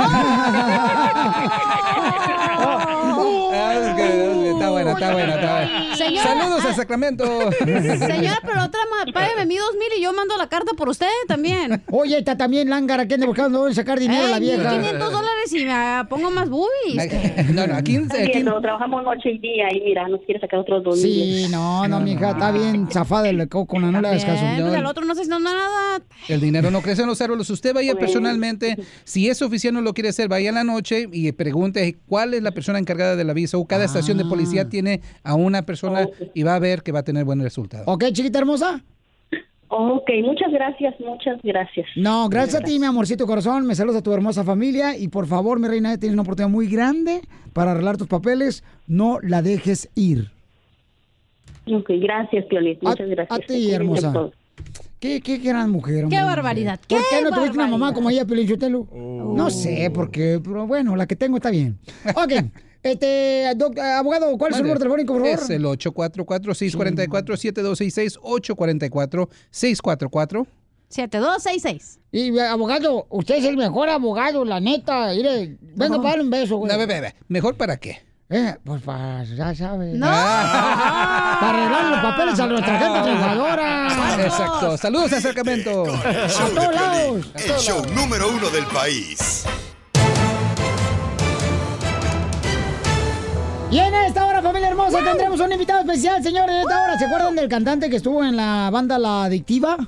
Ah, es que- Está buena, está buena, está buena. Señora, Saludos a ah, Sacramento. Señora, pero la otra ma- págame mi dos mil y yo mando la carta por usted también. Oye, está también lángara que anda buscando dónde sacar dinero la Ey, vieja. 1500 dólares y me pongo más boobies. <laughs> No, no, aquí, Está bien, no, trabajamos noche y día y mira, nos quiere sacar otros dos Sí, no, no, mija, está bien zafada el coco, no le hagas caso. Pues el otro no no da nada. El dinero no crece en los árboles. Usted vaya personalmente, si ese oficial no lo quiere hacer, vaya en la noche y pregunte cuál es la persona encargada de la visa cada estación de policía tiene a una persona y va a ver que va a tener buen resultado. ¿Ok, chiquita hermosa? Ok, muchas gracias, muchas gracias. No, gracias a ti, mi amorcito corazón. Me saludas a tu hermosa familia. Y por favor, mi reina, tienes una oportunidad muy grande para arreglar tus papeles. No la dejes ir. Ok, gracias, Piolín. Muchas gracias. A ti, hermosa. Qué, qué gran mujer. Qué barbaridad, ¿Por qué qué no tuviste una mamá como ella, Piolín Sotelo? No sé, porque, pero bueno, la que tengo está bien. Ok, <laughs> este, doc- abogado, ¿cuál es su número telefónico, por favor? Es el 844-644-7266, 844-644. 7266. Y, eh, abogado, usted es el mejor abogado, la neta. Mire, venga, No. para darle un beso, güey. No, ve, ve. ¿Mejor para qué? Eh, pues para, ya sabes. No. <laughs> para arreglar los papeles a nuestra gente triunfadora. Exacto. Saludos a Sacramento. El de todos lados. El show número uno del país. Y en esta hora, familia hermosa, tendremos un invitado especial, señores. En esta hora, ¿se acuerdan del cantante que estuvo en la banda La Adictiva?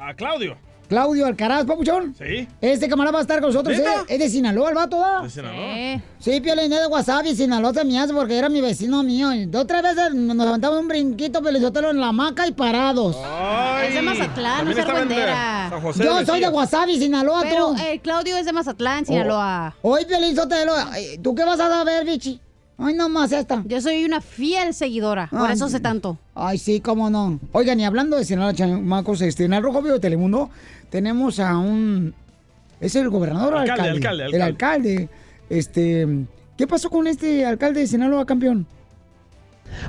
A Claudio. Claudio Alcaraz, papuchón. Sí. Este camarada va a estar con nosotros. ¿Neta? ¿eh? Es de Sinaloa, el vato, ¿da? De Sinaloa. Sí, Piolín, es de Wasabi, Sinaloa también, porque era mi vecino mío. Dos, tres veces nos levantamos un brinquito, Pelizotelo, en la hamaca y parados. Es de Mazatlán, no es argüendera. Yo soy de Wasabi, Sinaloa, Pero tú. eh, Claudio es de Mazatlán, Sinaloa. Hoy, Piolín Sotelo, ay, ¿tú qué vas a saber, bichi? Ay, nomás esta. Yo soy una fiel seguidora, por Ay, eso sé tanto. Ay, sí, cómo no. Oigan, y hablando de Sinaloa, chamacos, este, en el Rojo Vivo de Telemundo tenemos a un... ¿Es el gobernador o Alcalde, alcalde? alcalde, El alcalde. Este... ¿Qué pasó con este alcalde de Sinaloa, campeón?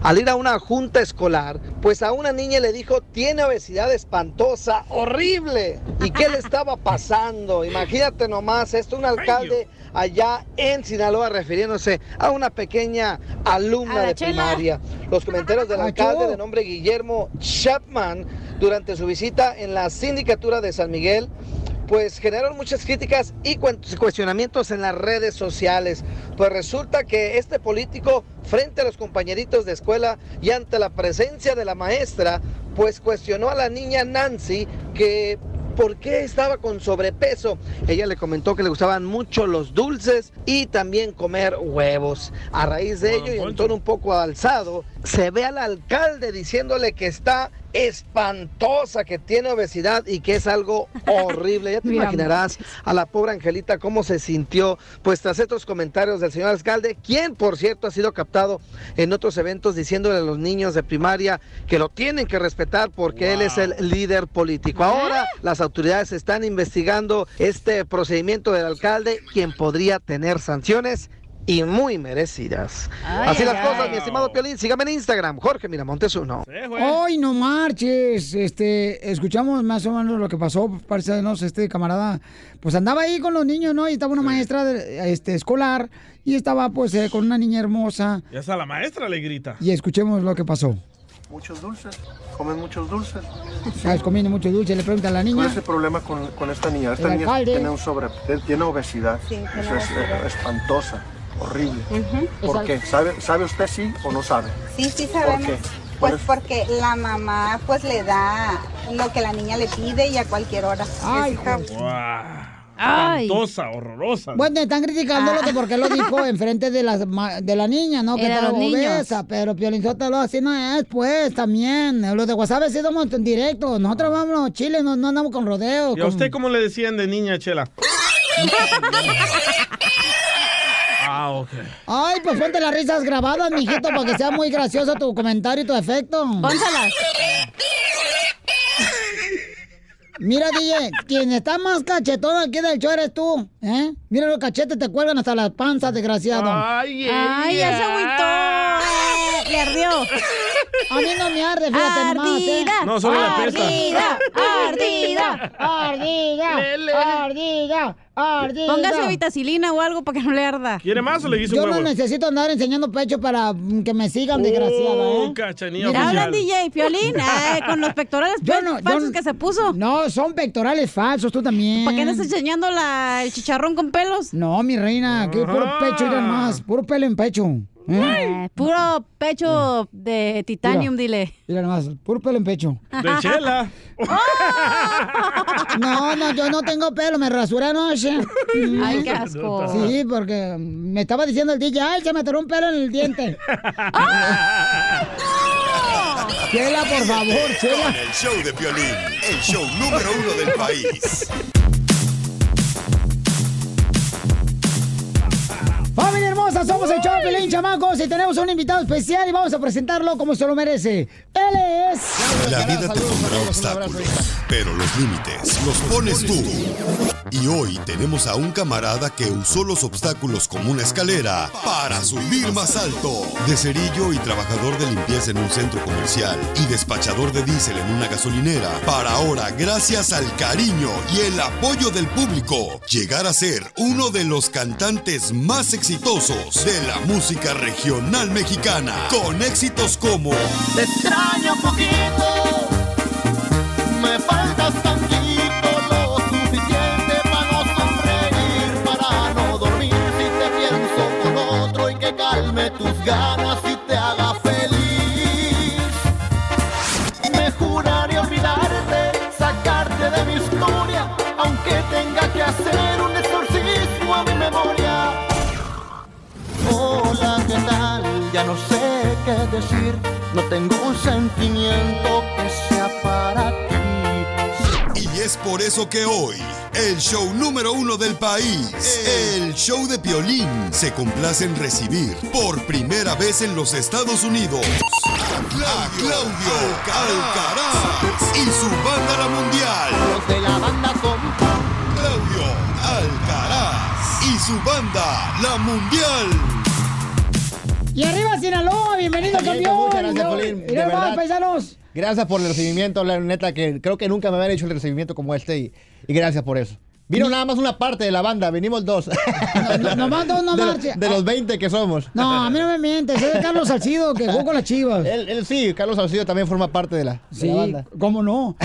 Al ir a una junta escolar, pues a una niña le dijo, tiene obesidad espantosa, horrible. ¿Y qué le estaba <laughs> pasando? Imagínate nomás, esto un alcalde allá en Sinaloa refiriéndose a una pequeña alumna de Chela. primaria. Los comentarios del alcalde de nombre Guillermo Chapman durante su visita en la sindicatura de San Miguel pues generaron muchas críticas y cuestionamientos en las redes sociales. Pues resulta que este político, frente a los compañeritos de escuela y ante la presencia de la maestra, pues cuestionó a la niña Nancy que por qué estaba con sobrepeso. Ella le comentó que le gustaban mucho los dulces y también comer huevos. A raíz de ello y en tono un poco alzado, se ve al alcalde diciéndole que está espantosa, que tiene obesidad y que es algo <laughs> horrible. Ya te imaginarás a la pobre Angelita cómo se sintió, pues tras estos comentarios del señor alcalde, quien por cierto ha sido captado en otros eventos diciéndole a los niños de primaria que lo tienen que respetar porque él es el líder político. Ahora las autoridades están investigando este procedimiento del alcalde, quien podría tener sanciones y muy merecidas. Ay, Así ay, las ay. cosas, mi estimado Piolín, sígame en Instagram, Jorge Miramontes uno. Hoy no marches, este, escuchamos más o menos lo que pasó, parecenos, este camarada, pues andaba ahí con los niños, ¿no? Y estaba una maestra de- este, escolar y estaba pues eh, con una niña hermosa Y hasta la maestra le grita. y escuchemos lo que pasó. Muchos dulces, comen muchos dulces. ¿Sabes? Comiendo mucho dulce, le pregunta a la ¿Cuál niña. es el problema con, con esta niña? Esta El niña alcalde. tiene un sobre, tiene obesidad. Sí, tiene Eso es obesidad. Eh, espantosa, horrible. ¿Por qué? ¿Sabe, ¿Sabe usted sí o no sabe? Sí, sí ¿Por sabemos. qué? Pues porque la mamá pues le da lo que la niña le pide y a cualquier hora. Ay, Ay. Horrorosa. Bueno, están criticándolo que porque lo dijo enfrente de la, de la niña, ¿no? Que Era estaba los niños. obesa, pero Piolinsótelo así no es, pues, también. Los de WhatsApp sí somos directos. Nosotros vamos a los chiles, no, no andamos con rodeos. ¿Y a usted cómo le decían de niña, Chela? <laughs> <laughs> Ah, ok. Ay, pues ponte las risas grabadas, mijito, para que sea muy gracioso tu comentario y tu efecto. Pónsalas. Mira, DJ, quien está más cachetón aquí del show eres tú, ¿eh? Mira los cachetes te cuelgan hasta las panzas, desgraciado. Ay, Ay, ya se agüitó. Le ardió. A mí no me arde, fíjate nomás, ¿eh? Ardida. No, solo apesta. Ardida. Ardida. ardida, ardida, ardida. Póngase vitacilina o algo para que no le arda. ¿Quiere más o le guiso Yo un no huevo? necesito andar enseñando pecho para que me sigan, desgraciada, Oh, ¿eh? cachanilla Mira, hablan. DJ Piolín <laughs> ay, con los pectorales Yo no- yo falsos no- que se puso. No, son pectorales falsos, tú también. ¿Para qué andas enseñando la, el chicharrón con pelos? No, mi reina, que puro pecho, ya más, puro pelo en pecho. Eh, puro pecho de titanium, dile. Mira nomás, puro pelo en pecho. De <laughs> chela. <laughs> No, no, yo no tengo pelo, me rasuré anoche. Ay, qué asco. Sí, porque me estaba diciendo el DJ, ay, se me atoró un pelo en el diente. <laughs> Chela, por favor, Con Chela. el show de Piolín, el show número uno del país. Familia hermosa, somos el show Pelín, chamacos, y tenemos un invitado especial y vamos a presentarlo como se lo merece. Él es... La vida te pondrá obstáculos, pero los límites los pones tú. Y hoy tenemos a un camarada que usó los obstáculos como una escalera para subir más alto. De cerillo y trabajador de limpieza en un centro comercial y despachador de diésel en una gasolinera, para ahora, gracias al cariño y el apoyo del público, llegar a ser uno de los cantantes más exitosos de la música regional mexicana, con éxitos como Te extraño un poquito, me faltas tantito, lo suficiente para no sonreír, para no dormir si te pienso con otro y que calme tus ganas ¿qué tal? Ya no sé qué decir. No tengo un sentimiento que sea para ti. Y es por eso que hoy, el show número uno del país, el show de Piolín, se complace en recibir por primera vez en los Estados Unidos a Claudio Alcaraz y su banda La Mundial. Los de la banda son Claudio Alcaraz y su banda La Mundial. Y arriba Sinaloa, bienvenido Bien, campeón. muchas gracias. De verdad. paisanos. Gracias por el recibimiento, la neta, que creo que nunca me habían hecho el recibimiento como este y, y gracias por eso. Vino nada más una parte de la banda, venimos dos. No, nomás dos, no de, de los 20 que somos. No, a mí no me mientes, es de Carlos Salcido que jugó con las chivas. Él, él sí, Carlos Salcido también forma parte de la, de Sí, la banda. ¿cómo no?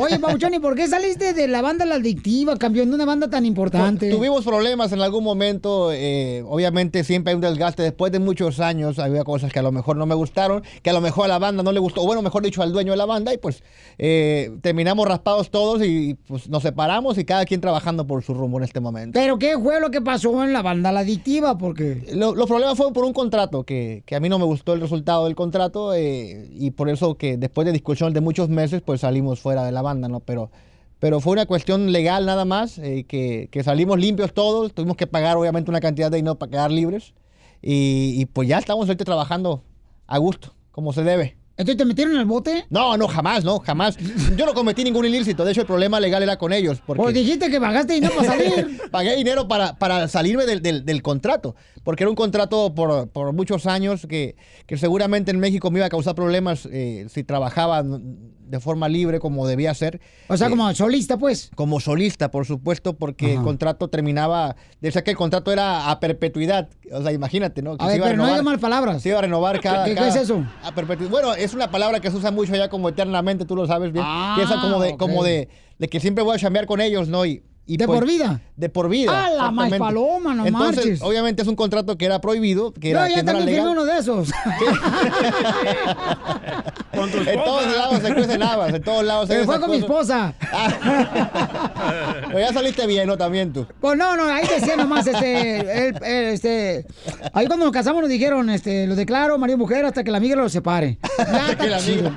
Oye, Pauchón, ¿y por qué saliste de la banda La Adictiva, campeón de una banda tan importante? Tuvimos problemas en algún momento, eh, obviamente siempre hay un desgaste. Después de muchos años había cosas que a lo mejor no me gustaron, que a lo mejor a la banda no le gustó, o bueno, mejor dicho, al dueño de la banda, y pues eh, terminamos raspados todos y pues nos separamos y cada quien trabajando por su rumbo en este momento. ¿Pero qué fue lo que pasó en la banda La Adictiva? Porque... Lo- los problemas fueron por un contrato, que, que a mí no me gustó el resultado del contrato eh, y por eso que después de discusión de muchos meses pues salimos fuera de la banda, ¿no? Pero, pero fue una cuestión legal nada más, eh, que, que salimos limpios todos, tuvimos que pagar obviamente una cantidad de dinero para quedar libres y, y, pues ya estamos ahorita trabajando a gusto, como se debe. ¿Entonces te metieron en el bote? No, no, jamás, no, jamás. Yo no cometí ningún ilícito. De hecho, el problema legal era con ellos. Porque Pues dijiste que pagaste dinero para salir. <laughs> Pagué dinero para, para salirme del, del- del contrato. Porque era un contrato por, por muchos años que, que seguramente en México me iba a causar problemas eh, si trabajaba de forma libre como debía ser. O sea, Eh, como solista, pues. como solista, por supuesto, porque el contrato terminaba, decía que el contrato era a perpetuidad, o sea, imagínate, ¿no? Que A ver, iba pero no renovar- digas mal palabras. Se iba a renovar cada... ¿Qué- cada- es eso? A perpetuidad. Bueno, es una palabra que se usa mucho allá como eternamente, tú lo sabes bien. Ah, que es como de, como de, de que siempre voy a chambear con ellos, ¿no? Y, y ¿De pues- por vida? De por vida. ¡Ah, la más paloma, no Entonces, marches! obviamente es un contrato que era prohibido, que Yo era, ya que no era legal. uno de esos. <laughs> En todos lados se cuecen habas, en todos lados se Pero fue con mi esposa. <laughs> Pero ya saliste bien, ¿no? También tú. Pues no, no, ahí decía nomás, este, él, este, ahí cuando nos casamos nos dijeron, este, lo declaro marido y mujer hasta que la amiga lo separe. <laughs> Ya Que la migra.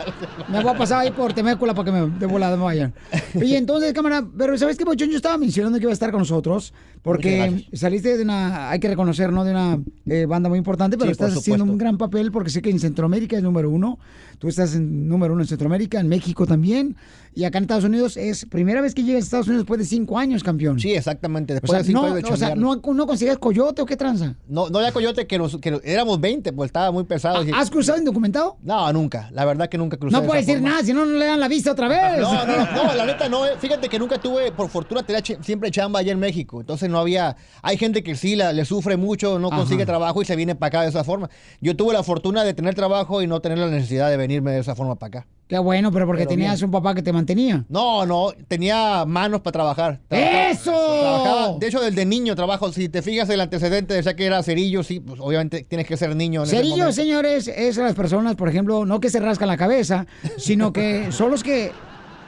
Me voy a pasar ahí por Temécula para que me de volada me vayan. Y entonces, cámara, pero ¿sabes qué, Pochón? Yo estaba mencionando que iba a estar con nosotros porque saliste de una, hay que reconocer, ¿no? De una eh, banda muy importante, pero Sí, estás haciendo un gran papel porque sé que en Centroamérica es número uno. Tú estás en número uno en Centroamérica, en México también. Y acá en Estados Unidos es primera vez que llegas a Estados Unidos después de cinco años, campeón. Sí, exactamente. O Después sea, de cinco no, años de o sea, no, no consigues coyote o qué tranza. No, no había coyote que, nos, que éramos 20, pues estaba muy pesado. ¿Has cruzado indocumentado? No, nunca. La verdad que nunca crucé. No de puede esa decir forma. nada, si no, no le dan la vista otra vez. No, no, no, <laughs> no, la neta no. eh. Fíjate que nunca tuve, por fortuna, tenía siempre chamba allá en México. Entonces no había. Hay gente que sí la, le sufre mucho, no Ajá. consigue trabajo y se viene para acá de esa forma. Yo tuve la fortuna de tener trabajo y no tener la necesidad de venirme de esa forma para acá. Qué bueno, pero porque Pero tenías bien. un papá que te mantenía. No, no, tenía manos para trabajar. Trabajaba- ¡Eso! trabajaba- de hecho, desde niño trabajo. Si te fijas el antecedente, decía que era cerillo, sí, pues obviamente tienes que ser niño. En Cerillo, señores, es las personas, por ejemplo, no que se rascan la cabeza, sino que son los que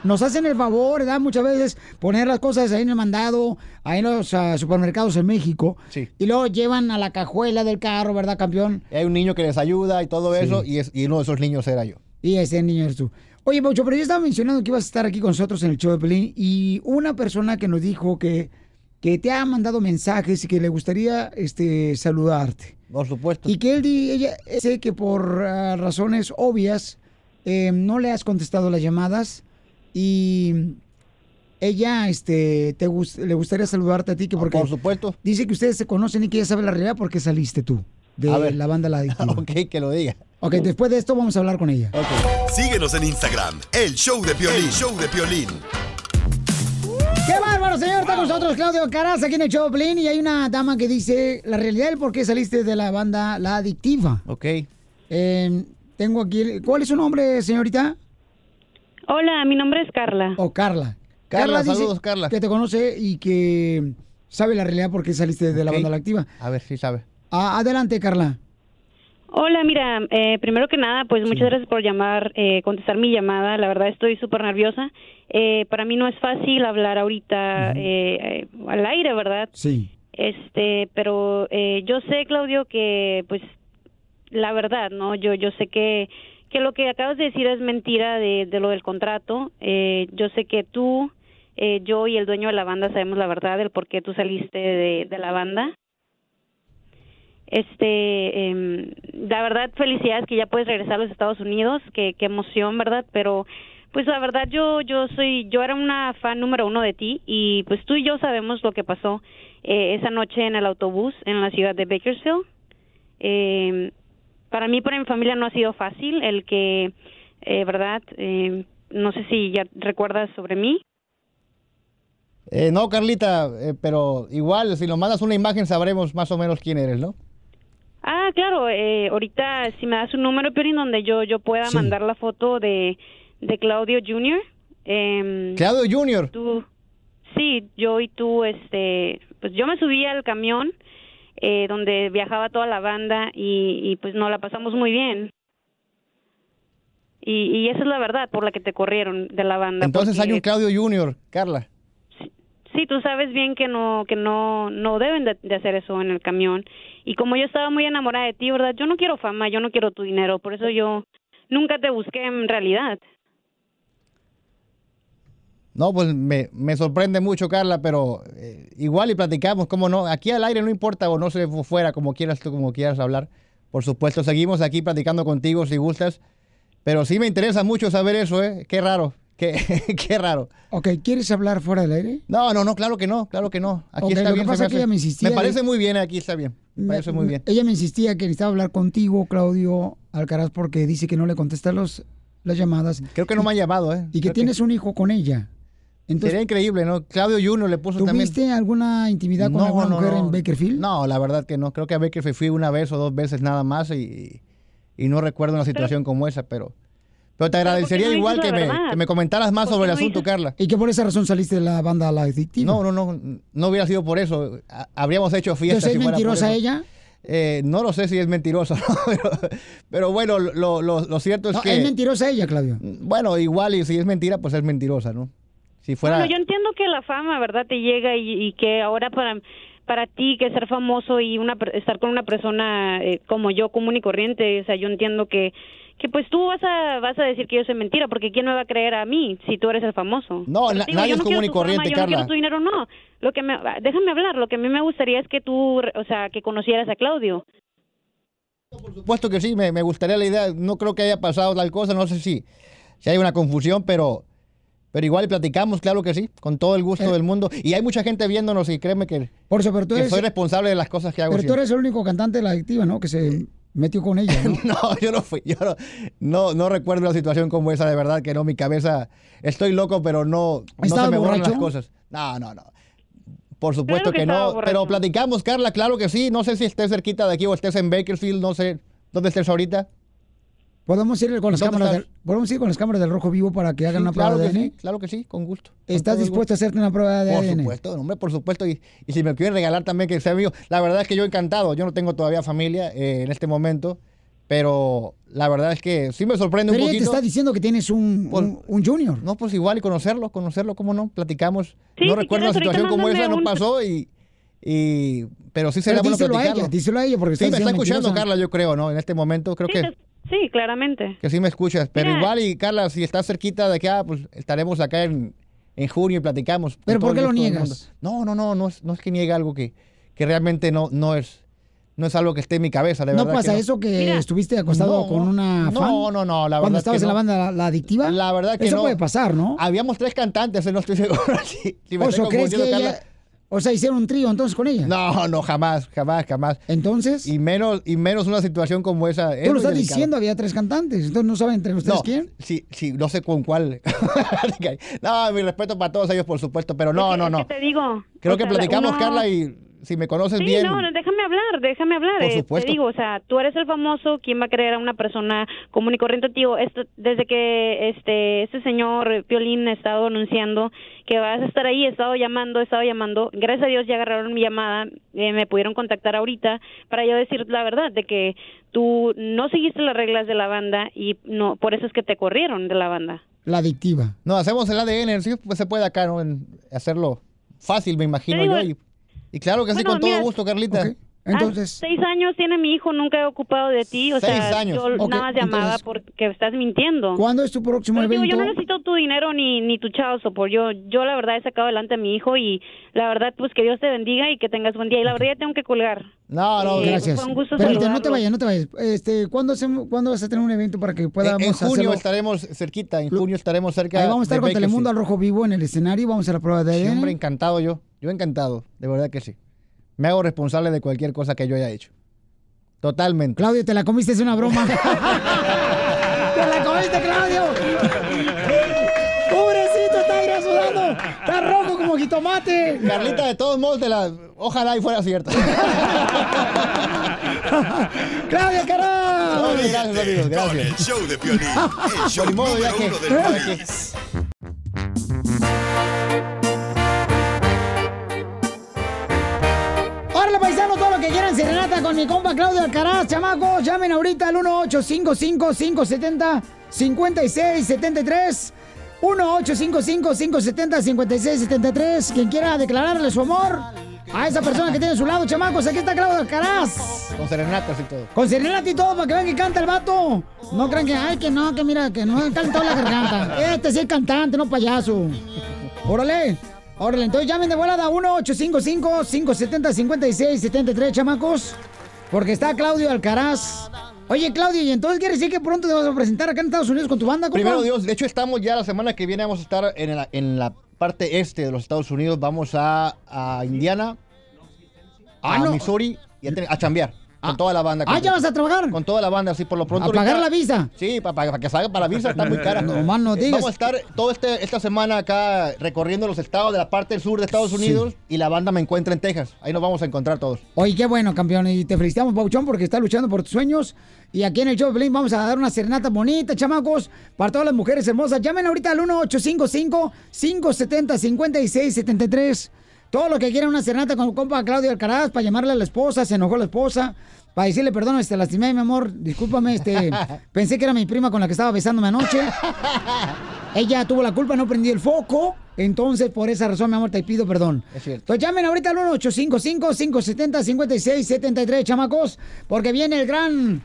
nos hacen el favor, ¿verdad? Muchas veces poner las cosas ahí en el mandado, ahí en los ah, supermercados en México. Sí. Y luego llevan a la cajuela del carro, ¿verdad, campeón? Hay un niño que les ayuda y todo Sí. eso, y, es, y uno de esos niños era yo. Y ese niño eres tú. Oye, Paucho, pero yo estaba mencionando que ibas a estar aquí con nosotros en el show de Pelín y una persona que nos dijo que, que te ha mandado mensajes y que le gustaría este, saludarte. Por supuesto. Y que él ella sé que por ah, razones obvias eh, no le has contestado las llamadas y ella este te le gustaría saludarte a ti que porque Ah, por supuesto. dice que ustedes se conocen y que ella sabe la realidad porque saliste tú de A ver. la banda La Adictiva. <laughs> ok, que lo diga. ok, después de esto vamos a hablar con ella. Síguenos en Instagram, el show de Piolín, show de Piolín. ¡Qué bárbaro, señor! Está con nosotros Claudio Caraz aquí en el show de Pelín, y hay una dama que dice la realidad del por qué saliste de la banda La Adictiva. Ok. Eh, tengo aquí, el- ¿cuál es su nombre, señorita? Hola, mi nombre es Carla. O Carla. Carla, dice saludos, Carla. Que te conoce y que sabe la realidad por qué saliste de la banda La Activa. A ver si sabe. Ah, adelante, Carla. Hola, mira, eh, primero que nada, pues muchas gracias por llamar, eh, contestar mi llamada. La verdad estoy súper nerviosa. Eh, para mí no es fácil hablar ahorita eh, eh, al aire, ¿verdad? Sí. Este, pero eh, yo sé, Claudio, que pues la verdad, ¿no? Yo yo sé que que lo que acabas de decir es mentira de, lo del contrato. Eh, yo sé que tú, eh, yo y el dueño de la banda sabemos la verdad del por qué tú saliste de, la banda. Este, em, la verdad, felicidades que ya puedes regresar a los Estados Unidos, qué, qué emoción, ¿verdad? Pero, pues la verdad, yo, yo soy, yo era una fan número uno de ti y pues tú y yo sabemos lo que pasó eh, esa noche en el autobús en la ciudad de Bakersfield. Eh, para mí, para mi familia no ha sido fácil el que, eh, ¿verdad? Eh, no sé si ya recuerdas sobre mí. Eh, no, Carlita, eh, pero igual, si nos mandas una imagen sabremos más o menos quién eres, ¿no? Ah, claro, eh, ahorita si me das un número, Piolín, donde yo, yo pueda Sí. mandar la foto de, de Claudio Jr. em, Claudio Junior. Tú, sí, yo y tú, este, pues yo me subí al camión eh, donde viajaba toda la banda y, y pues nos la pasamos muy bien. Y, y esa es la verdad por la que te corrieron de la banda. Entonces hay un Claudio Junior, Carla. Sí, tú sabes bien que no que no no deben de, de hacer eso en el camión. Y como yo estaba muy enamorada de ti, ¿verdad? Yo no quiero fama, yo no quiero tu dinero, por eso yo nunca te busqué en realidad. No, pues me, me sorprende mucho, Carla, pero eh, igual y platicamos, cómo no. Aquí al aire no importa o no se fuera, como quieras tú, como quieras hablar. Por supuesto, seguimos aquí platicando contigo si gustas. Pero sí me interesa mucho saber eso, ¿eh? Qué raro, qué, <laughs> qué raro. Ok, ¿quieres hablar fuera del aire? No, no, no, claro que no, claro que no. Aquí está lo que bien. se pasa me es que ella me insistía Me parece muy bien, aquí está bien. Me parece muy bien. Ella me insistía que necesitaba hablar contigo, Claudio Alcaraz, porque dice que no le contesta los, las llamadas. Creo que no me han llamado, ¿eh? Y que Creo que- tienes un hijo con ella. Sería increíble, ¿no? Claudio Junior le puso también. ¿Tuviste alguna intimidad con alguna mujer en Bakerfield? No, la verdad que no. Creo que a Bakerfield fui una vez o dos veces nada más y, y no recuerdo una situación como esa, pero... Pero te agradecería no igual que me, verdad? que me comentaras más ¿Por sobre el no asunto, Carla. Y que por esa razón saliste de la banda La Adictiva. No, no, no, no hubiera sido por eso. Ha- Habríamos hecho fiesta. Entonces, ¿es si mentirosa ella? Eh, no lo sé si es mentirosa, <laughs> ¿no? pero, pero bueno, lo, lo- lo cierto es No, que... es mentirosa ella, Claudio. Bueno, igual y si es mentira, pues es mentirosa, ¿no? Si fuera... Bueno, yo entiendo que la fama, ¿verdad? Te llega y, y que ahora para para ti que ser famoso y una estar con una persona eh, como yo común y corriente, o sea, yo entiendo que que pues tú vas a vas a decir que yo soy mentira, porque quién me va a creer a mí si tú eres el famoso. No, digo, nadie es no común y fama, corriente, yo no quiero Carla. tu dinero, no. Lo que me déjame hablar, lo que a mí me gustaría es que tú, o sea, que conocieras a Claudio. Por supuesto que sí, me, me gustaría la idea. No creo que haya pasado tal cosa, no sé si, si hay una confusión, pero, pero igual platicamos, claro que sí, con todo el gusto del mundo. Y hay mucha gente viéndonos y créeme que, Por eso, pero tú que eres, soy responsable de las cosas que hago. pero tú siempre. eres el único cantante de La Adictiva, ¿no? Que se metió con ella, ¿no? <laughs> No, yo no fui, yo no, no, no recuerdo una situación como esa, de verdad que no, mi cabeza, estoy loco, pero no, no se ¿Estabas me borran las borracho? cosas. No, no, no. Por supuesto Claro que no, borracho. pero platicamos, Carla, claro que sí. No sé si estés cerquita de aquí o estés en Bakersfield, no sé dónde estés ahorita. Podemos ir con las ¿Dónde cámaras del, podemos ir con las cámaras del rojo vivo para que hagan Sí, una prueba de ADN. sí, claro que sí, con gusto. con ¿Estás dispuesto a hacerte una prueba de Por ADN? supuesto, hombre, por supuesto. Y, y si me quieren regalar también que sea mío, la verdad es que yo encantado. Yo no tengo todavía familia eh, en este momento, pero la verdad es que sí me sorprende Pero un ella te poquito. está diciendo que tienes un, un, un junior. No, pues igual y conocerlo, conocerlo, ¿cómo no? Platicamos. Sí, no si recuerdo una situación como esa, no un- pasó y, y pero sí sería Pero bueno díselo a ella, díselo a ella, porque sí, está me está escuchando mentirosa. Carla, yo creo, ¿no? En este momento creo que, Sí, claramente. que sí me escuchas. Pero Mira. igual y Carla, si estás cerquita de acá, pues estaremos acá en, en junio y platicamos. ¿Pero por qué lo niegas? No, no, no, no es, no es que niegue algo que, que realmente no, no es no es algo que esté en mi cabeza, de ¿No verdad. pasa que eso que estuviste acostado No, con una fan? No, no, no, la verdad Cuando que estabas en la banda la, la adictiva. La verdad que Eso no. puede pasar, ¿no? Habíamos tres cantantes, no estoy <laughs> seguro. si, si me ¿O estoy sea, crees que ella. O sea, hicieron un trío entonces con ella? No, no, jamás, jamás, jamás. Entonces. Y menos, y menos una situación como esa. es Tú lo estás delicado. diciendo, había tres cantantes, entonces no saben entre ustedes No, quién. sí, sí, no sé con cuál. <laughs> no, mi respeto para todos ellos, por supuesto, pero no, no, no. que te digo. Creo o que sea, platicamos, uno- Carla, y si me conoces Sí, bien. no, no, déjame hablar, déjame hablar. Por eh, supuesto. Te digo, o sea, tú eres el famoso, ¿quién va a creer a una persona común y corriente? Tío, esto, desde que este este señor Piolín ha estado anunciando que vas a estar ahí, he estado llamando, he estado llamando. Gracias a Dios ya agarraron mi llamada, eh, me pudieron contactar ahorita para yo decir la verdad de que tú no seguiste las reglas de la banda y no por eso es que te corrieron de la banda. La adictiva. No, hacemos el ADN, sí, pues se puede acá, ¿no? En hacerlo fácil, me imagino digo, yo. Y, y claro que sí, Bueno, con todo mira, gusto, Carlita. Entonces. seis años tiene mi hijo, nunca he ocupado de ti, o Seis sea, años. yo nada más llamaba entonces- porque estás mintiendo. ¿Cuándo es tu próximo Pero digo, evento? yo no necesito tu dinero ni, ni tu chavo por yo yo la verdad he sacado adelante a mi hijo y la verdad pues que Dios te bendiga y que tengas buen día y la verdad ya tengo que colgar. No, no, Eh, Gracias. fue un gusto Permíteme, no te vayas, no te vayas. Este, ¿cuándo, hacemos- ¿Cuándo vas a tener un evento para que podamos en, en junio hacerlo? estaremos cerquita, en junio estaremos cerca. Ahí vamos a estar con. Telemundo al Rojo Vivo en el escenario, vamos a hacer la prueba de Sí, ADN. hombre, encantado yo. Yo encantado, de verdad que sí. Me hago responsable de cualquier cosa que yo haya hecho. Totalmente. Claudio, te la comiste, es una broma. <laughs> ¡Te la comiste, Claudio! ¡Pobrecito, está ahí sudando! ¡Está rojo como jitomate! Carlita, de todos modos, te la... ojalá y fuera cierta. <laughs> ¡Claudia, carajo! Gracias, amigos, Con gracias. el show de Piolín, el <laughs> show número uno del país. Órale, paisano, todo lo que quieran serenata con mi compa Claudio Alcaraz, chamacos, llamen ahorita al 1-855-570-5673. 1-855-570-5673. Quien quiera declararle su amor a esa persona que tiene a su lado, chamacos, aquí está Claudio Alcaraz. Con serenatas y todo. Con serenata y todo para que vean que canta el vato. No crean que, ay, que no, que mira, que no canta la garganta. Este sí es cantante, no payaso. Órale. Órale, entonces llamen de volada 1-855-570-5673, chamacos. Porque está Claudio Alcaraz. Oye, Claudio, ¿y entonces quiere decir que pronto te vas a presentar acá en Estados Unidos con tu banda? compa? Primero Dios, de hecho estamos ya la semana que viene, vamos a estar en la, en la parte este de los Estados Unidos, vamos a, a Indiana, a Ah, no. Missouri y a, a chambear con toda la banda. Ah, ¿ya vas a trabajar? Con toda la banda, así por lo pronto. ¿A pagar la visa? Sí, para que salga para la visa, está muy cara. <laughs> No, más no Eh, digas. Vamos a estar toda este, esta semana acá recorriendo los estados de la parte del sur de Estados Unidos y la banda me encuentra en Texas. Ahí nos vamos a encontrar todos. Oye, qué bueno, campeón. Y te felicitamos, Pauchón, porque estás luchando por tus sueños. Y aquí en el show Pelín vamos a dar una serenata bonita, chamacos, para todas las mujeres hermosas. Llamen ahorita al 1855-570-5673. Todo lo que quieran una serenata con compa Claudio Alcaraz para llamarle a la esposa, se enojó la esposa, para decirle perdón, este, lastimé, mi amor, discúlpame, este, <laughs> pensé que era mi prima con la que estaba besándome anoche. Ella tuvo la culpa, no prendí el foco. Entonces, por esa razón, mi amor, te pido perdón. Es cierto. Entonces llamen ahorita al 1-855-570-5673, chamacos, porque viene el gran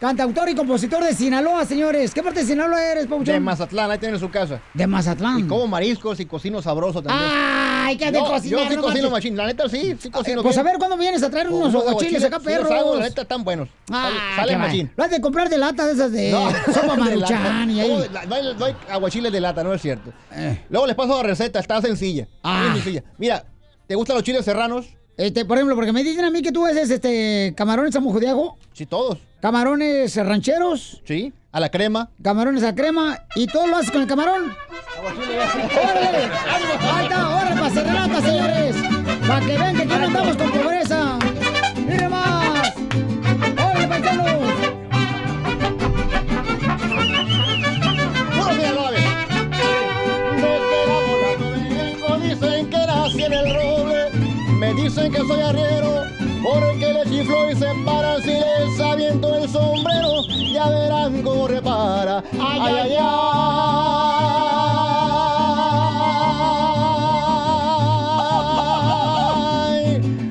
cantautor y compositor de Sinaloa, señores. ¿Qué parte de Sinaloa eres, Pauchón? De Mazatlán, ahí tiene su casa. De Mazatlán. Y como mariscos y cocino sabroso también. Ay, que de cocinar, Yo sí no cocino machín. La neta sí, sí cocino Pues a bien. ver, ¿cuándo vienes a traer unos aguachiles acá, sí los perros? la neta están buenos. Ah, sale qué machín. Lo has de comprar de lata de esas de sopa <laughs> de maruchan y lata. ¿Cómo ahí. la- No hay, no hay aguachiles de lata, no es cierto. Eh. Luego les paso la receta, está sencilla. Ah. Muy sencilla. Mira, ¿te gustan los chiles serranos? Este, por ejemplo, porque me dicen a mí que tú haces este camarones a mojo de ajo. Sí, todos. Camarones rancheros. Sí, a la crema. Camarones a crema. ¿Y todo lo haces con el camarón? ¡Órale! ¡Falta! ¡Órale, para señores! Para que vean que aquí no andamos con pobreza. ¡Mire más! Dicen que soy arriero, porque le chiflo y se para si les aviento el sombrero, ya verán cómo repara. Ay, ay, ay.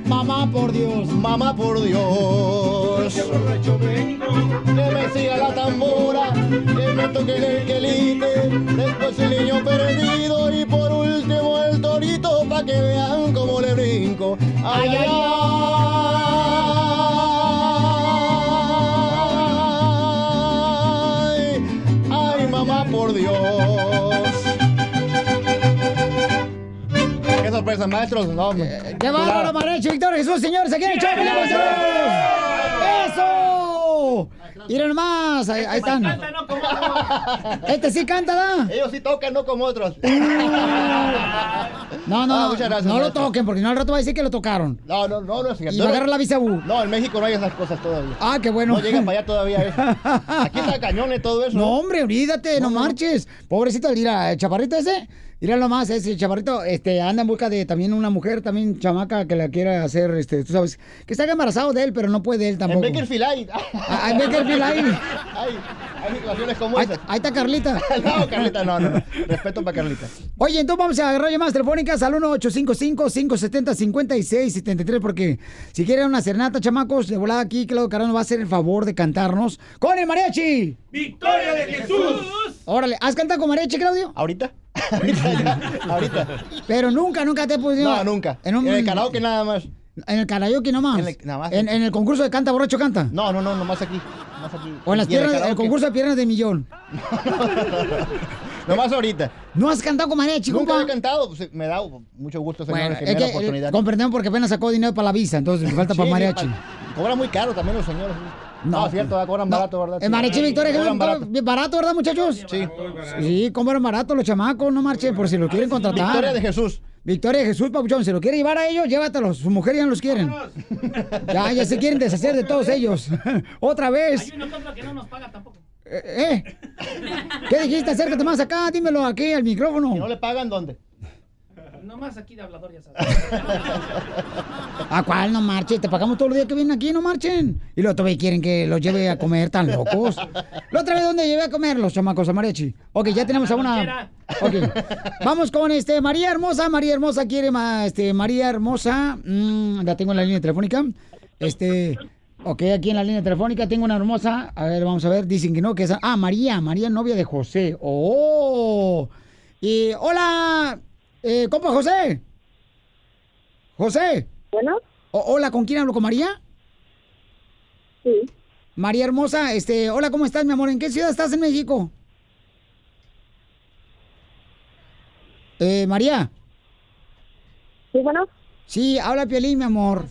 Mamá por Dios, mamá por Dios. Que me siga la tambora, que me toque el quelite, después el niño perdido y por último el torito pa' que vean cómo. Ay, ay, ay, ay, mamá por Dios. Qué sorpresa, maestros. No, ¡Qué bárbaro, Mariachi Victoria Jesús, señores! ¡Aquí en el show! ¡Eso! Miren nomás, ahí, ahí están. <laughs> Este sí canta, ¿da? Ellos sí tocan, no como otros. <laughs> No, no, Ah, muchas gracias, no lo toquen, porque no al rato va a decir que lo tocaron. No, no, no, no es cierto. Y va a agarrar la visa U. No, en México no hay esas cosas todavía. Ah, qué bueno. No llegan para allá todavía eso. <laughs> Aquí está cañones todo eso. No, hombre, olvídate, no, marches. Pobrecito, mira, el chaparrito ese, mira nomás, ese chaparrito, este, anda en busca de también una mujer, también chamaca, que la quiera hacer, este, tú sabes, que está embarazado de él, pero no puede él En tampoco. Bakerfield hay. <laughs> Ah, en Bakersfield hay. <laughs> Hay, hay situaciones como Ahí, esas. ahí está Carlita. <laughs> No, Carlita, no, no, no. Respeto para Carlita. Oye, entonces vamos a agarrar llamadas telefónicas al 1-855-570-5673 porque si quieren una serenata, chamacos, de volada aquí, Claudio Carano va a hacer el favor de cantarnos con el mariachi. ¡Victoria de Jesús! Órale, ¿has cantado con mariachi, Claudio? ¿Ahorita? Ahorita, ya, <laughs> ahorita. Pero nunca, nunca te he podido... No, nunca. En, un- En el karaoke nada más. En el karaoke nomás. En el- nada más. En, en el concurso de canta, borracho canta. No, no, no, nomás aquí. Nomás aquí. O en las el piernas, el, concurso de piernas de millón. <laughs> Nomás ahorita. ¿No has cantado con mariachi, Nunca compa? he cantado. pues, me da mucho gusto, señores, Bueno, que es me la eh, oportunidad. comprendemos porque apenas sacó dinero para la visa, entonces le falta Sí, para mariachi. Cobra muy caro también los señores. No. No, cierto, ¿verdad? cobran barato, ¿verdad? El mariachi Victoria que Cobran barato. ¿verdad, muchachos? Sí. Sí, compran barato los chamacos, no marchen, por si lo quieren contratar. Victoria de Jesús. Victoria de Jesús, papuchón. Si lo quiere llevar a ellos, llévatelos. Su mujer ya no los quieren. Ya, ya se quieren deshacer de todos ellos. <laughs> Otra vez. Hay uno que que no nos paga tampoco. Eh, eh. ¿Qué dijiste? Acércate más acá, dímelo aquí al micrófono. ¿No le pagan dónde? Nomás aquí de hablador, ya sabes. ¿A cuál no marchen? Te pagamos todos los días que vienen aquí, no marchen. Y luego todavía quieren que los lleve a comer tan locos. La otra vez, ¿dónde llevé a comer los chamacos a mariachi? Ok, ya tenemos a una... Ok. Vamos con este María Hermosa. María Hermosa quiere más, este, María Hermosa. mm, la tengo en la línea telefónica. Este... Ok, aquí en la línea telefónica tengo una hermosa. A ver, vamos a ver. Dicen que no, que es... Ah, María. María, novia de José. ¡Oh! Y... ¡Hola! Eh, compa José. José. Bueno. hola, ¿con quién hablo? ¿Con María? Sí. María Hermosa, este, hola, ¿cómo estás, mi amor? ¿En qué ciudad estás en México? Eh, María. Sí, bueno. Sí, habla Piolín, mi amor.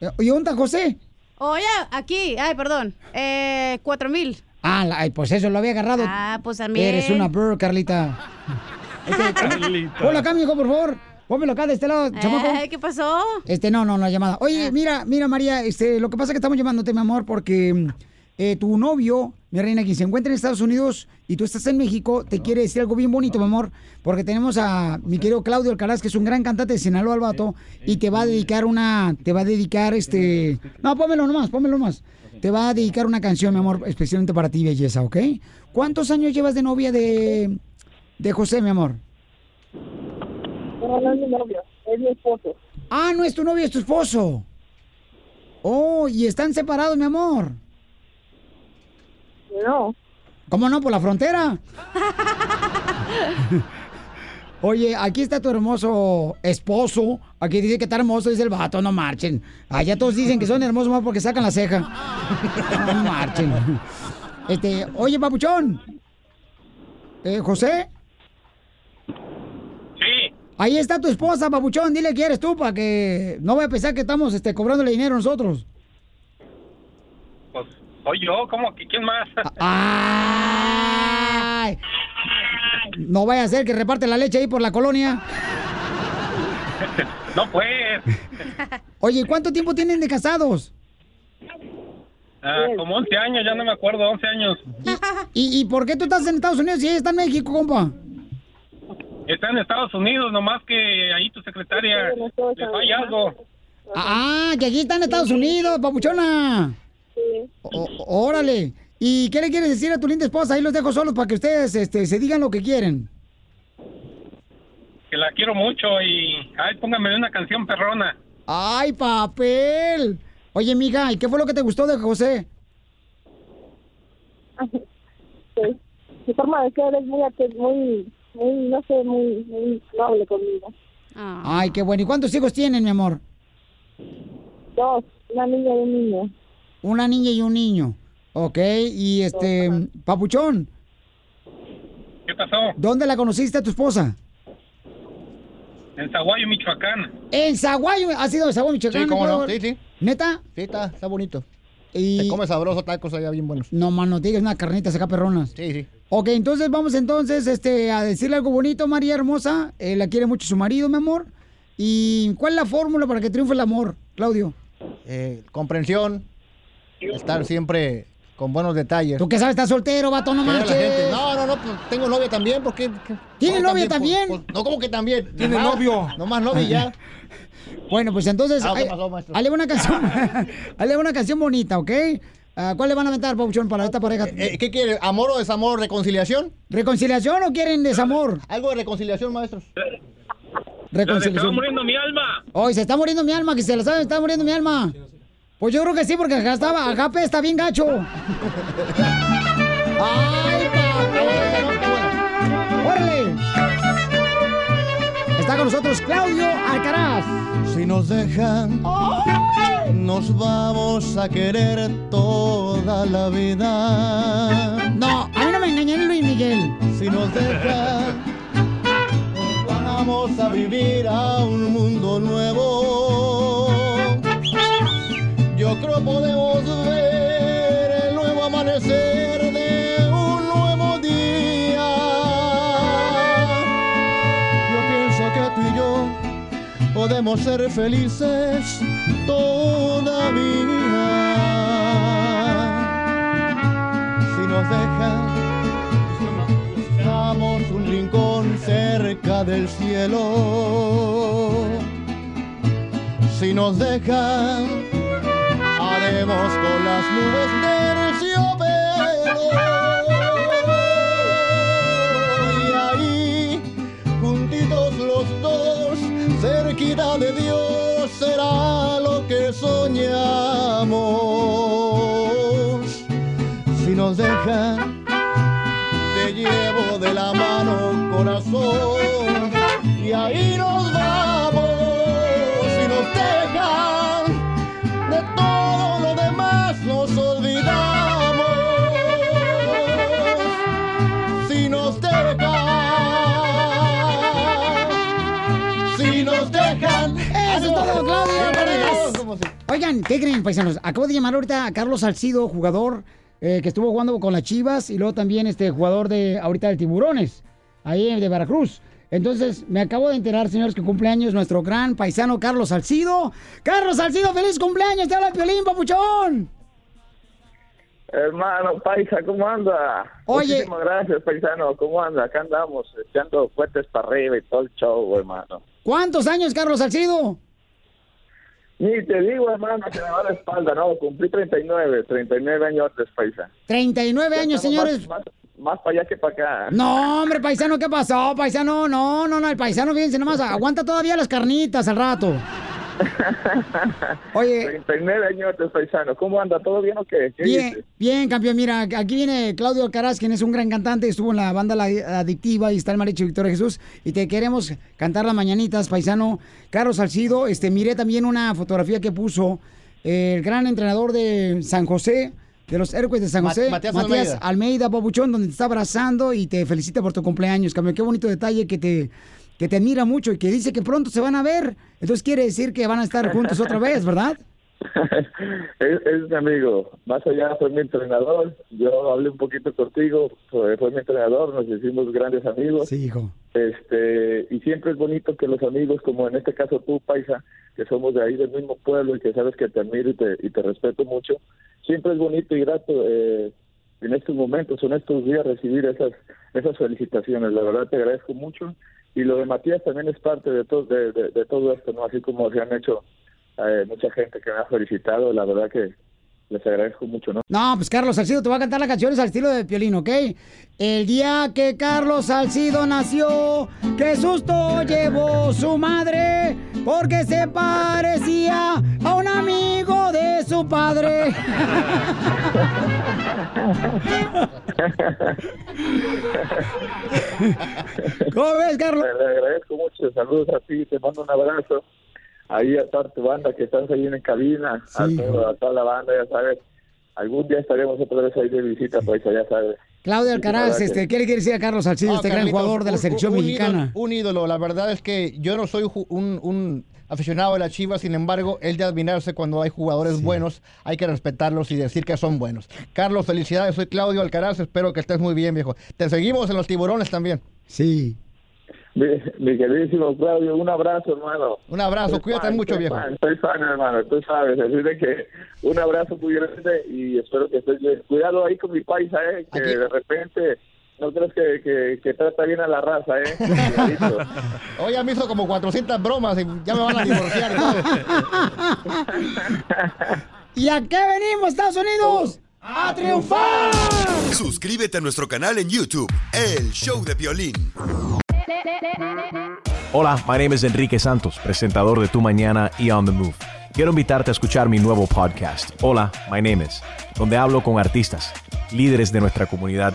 Eh, ¿Y dónde está José? Oye, aquí, ay, perdón. Eh, cuatro mil. Ah, la- ay, pues eso, lo había agarrado. Ah, pues también. Eres una bird, Carlita. <laughs> Este, Carlita. Hola acá, mijo, por favor. Pónmelo acá de este lado, chamaco. Eh, ¿Qué pasó? Este, no, no, la llamada. Oye, mira, mira, María, este, lo que pasa es que estamos llamándote, mi amor, porque eh, tu novio, mi reina, quien se encuentra en Estados Unidos y tú estás en México, te quiere decir algo bien bonito, mi amor, porque tenemos a mi querido Claudio Alcaraz, que es un gran cantante de Sinaloa, el vato, y te va a dedicar una, te va a dedicar, este, no, pónmelo nomás, pónmelo nomás. Te va a dedicar una canción, mi amor, especialmente para ti, belleza, ¿ok? ¿Cuántos años llevas de novia de, de José, mi amor? No, no es mi novio, es mi esposo. Ah, no es tu novio, es tu esposo. Oh, y están separados, mi amor. No. ¿Cómo no? Por la frontera. <laughs> Oye, aquí está tu hermoso esposo. Aquí dice que está hermoso, dice el vato, no marchen. Allá todos dicen que son hermosos más porque sacan la ceja. <laughs> No marchen. Este, oye, papuchón. Eh, José. Ahí está tu esposa, papuchón. Dile que eres tú para que no vaya a pensar que estamos este, cobrándole dinero nosotros. Pues soy yo, ¿cómo quién más? Ay. No vaya a ser que reparte la leche ahí por la colonia. <laughs> no pues. Oye, ¿cuánto tiempo tienen de casados? Ah, como 11 años, ya no me acuerdo, 11 años. ¿Y, y por qué tú estás en Estados Unidos y ella está en México, compa? Está en Estados Unidos, nomás que ahí tu secretaria le falla algo. Ah, que aquí está en Estados Unidos, papuchona. Sí. O- órale. ¿Y qué le quieres decir a tu linda esposa? Ahí los dejo solos para que ustedes este, se digan lo que quieren. Que la quiero mucho y, ay, póngame una canción perrona. ¡Ay, papel! Oye, mija, ¿y qué fue lo que te gustó de José? Sí. Su forma de ser es muy, muy, no sé, muy, muy noble conmigo. Ay, qué bueno. ¿Y cuántos hijos tienen, mi amor? Dos, una niña y un niño. Una niña y un niño. Ok, y este, papuchón, ¿Qué pasó? ¿dónde la conociste a tu esposa? En Zaguayo, Michoacán. En Zaguayo, ¿ha sido de Zaguayo, Michoacán? Sí, cómo no, sí, sí. ¿Neta? Sí, está, está bonito. Y... Se come sabroso, tacos allá bien buenos. No, mano, digas una carnita acá perronas. Sí, sí. Ok, entonces vamos entonces este, a decirle algo bonito, María Hermosa. Eh, la quiere mucho su marido, mi amor. ¿Y cuál es la fórmula para que triunfe el amor, Claudio? Eh, comprensión, estar siempre con buenos detalles. ¿Tú qué sabes? ¿Estás soltero, vato? No manches. No, no, no, pues, tengo novia también, porque... ¿Tiene No, novia también? pues, pues, no, como que también. ¿Tiene Nomás- novio? Nomás novia ya. <laughs> Bueno, pues entonces, Ah, ¿qué hay- pasó, maestro? hazle una canción, <laughs> hazle una canción bonita, ¿ok? Ah, ¿Cuál le van a aventar, Pauchón, para esta pareja? Eh, ¿Qué quiere? ¿Amor o desamor? ¿Reconciliación? ¿Reconciliación o quieren desamor? Algo de reconciliación, maestros. Se estaba Reconciliación. muriendo mi alma. Hoy se está muriendo mi alma, que se la sabe, está muriendo mi alma. Pues yo creo que sí, porque acá estaba, Agape está bien gacho. <laughs> ¡Ay, papel! ¡Órale! Está con nosotros Claudio Alcaraz. Si nos dejan, nos vamos a querer toda la vida. No, a mí no me engañan Luis Miguel. Si nos dejan, nos vamos a vivir a un mundo nuevo. Yo creo podemos ver podemos ser felices todavía. Si nos dejan, buscamos un rincón cerca del cielo. Si nos dejan, haremos con las nubes terciopelo. Y de Dios, será lo que soñamos. Si nos dejan, te llevo de la mano, corazón, ¿qué creen, paisanos? Acabo de llamar ahorita a Carlos Salcido, jugador eh, que estuvo jugando con las Chivas y luego también este jugador de ahorita de Tiburones, ahí de Veracruz. Entonces, me acabo de enterar, señores, que cumpleaños nuestro gran paisano Carlos Salcido. Carlos Salcido, feliz cumpleaños, te habla el Piolín, papuchón. Hermano, paisa, ¿cómo anda? Oye. Muchísimas gracias, paisano. ¿Cómo anda? Acá andamos echando fuertes para arriba y todo el show, hermano. ¿Cuántos años, Carlos Salcido? Ni te digo, hermano, que me va la espalda, ¿no? Cumplí 39, 39 años de paisa. 39 años, señores. Más, más, más para allá que para acá. No, hombre, paisano, ¿qué pasó? Paisano, no, no, no, el paisano, fíjense nomás, aguanta todavía las carnitas al rato. <laughs> Oye. 39 años paisano. ¿Cómo anda? ¿Todo bien o qué? ¿Qué Bien, dices? bien, campeón. Mira, aquí viene Claudio Alcaraz, quien es un gran cantante, estuvo en la banda La Adictiva y está el mariachi Victoria Jesús. Y te queremos cantar las mañanitas, paisano. Carlos Salcido, este, miré también una fotografía que puso el gran entrenador de San José, de los Hércules de San José, Matías Almeida. Almeida. Papuchón, donde te está abrazando y te felicita por tu cumpleaños, campeón. Qué bonito detalle que te, que te admira mucho y que dice que pronto se van a ver. Entonces quiere decir que van a estar juntos otra vez, ¿verdad? <laughs> es, es mi amigo. Más allá fue mi entrenador. Yo hablé un poquito contigo. Fue, mi entrenador. Nos hicimos grandes amigos. Sí, hijo. Este, y siempre es bonito que los amigos, como en este caso tú, Paisa, que somos de ahí del mismo pueblo y que sabes que te admiro y te, y te respeto mucho, siempre es bonito y grato eh, en estos momentos, en estos días, recibir esas esas felicitaciones. La verdad te agradezco mucho. Y lo de Matías también es parte de todo, de, de- todo esto, ¿no? Así como se han hecho eh, mucha gente que me ha felicitado, la verdad que les agradezco mucho, ¿no? No, pues Carlos Salcido te va a cantar las canciones al estilo de Piolín, ¿ok? El día que Carlos Salcido nació, qué susto llevó su madre, porque se parecía a un amigo su padre. ¿Cómo ves, Carlos? Le agradezco mucho, saludos a ti, te mando un abrazo. Ahí a toda tu banda que estás ahí en cabina, a, todo- a toda la banda, ya sabes. Algún día estaremos otra vez ahí de visita, pues ya sabes. Claudio Alcaraz, Sí, este, ¿qué le quiere decir a Carlos Salcido, No, este gran jugador de la selección un mexicana? ídolo- un ídolo, la verdad es que yo no soy un, un aficionado de la Chivas, sin embargo, el de admirarse cuando hay jugadores buenos, hay que respetarlos y decir que son buenos. Carlos, felicidades, soy Claudio Alcaraz, espero que estés muy bien, viejo. Te seguimos en los tiburones también. Sí. Mi, mi queridísimo Claudio, un abrazo, hermano. Un abrazo, Soy cuídate fan, mucho, soy viejo. fan, soy fan, hermano, tú sabes. Así de que un abrazo muy grande y espero que estés bien. Cuidado ahí con mi paisa, ¿eh? Que de repente no crees que, que, que trata bien a la raza, ¿eh? <laughs> Hoy ya me hizo como 400 bromas y ya me van a divorciar. <laughs> ¿Y a qué venimos, Estados Unidos? ¡A triunfar! Suscríbete a nuestro canal en YouTube, El Show de Violín. Hola, my name is Enrique Santos, presentador de Tu Mañana y On the Move. Quiero invitarte a escuchar mi nuevo podcast, Hola, my name is, donde hablo con artistas, líderes de nuestra comunidad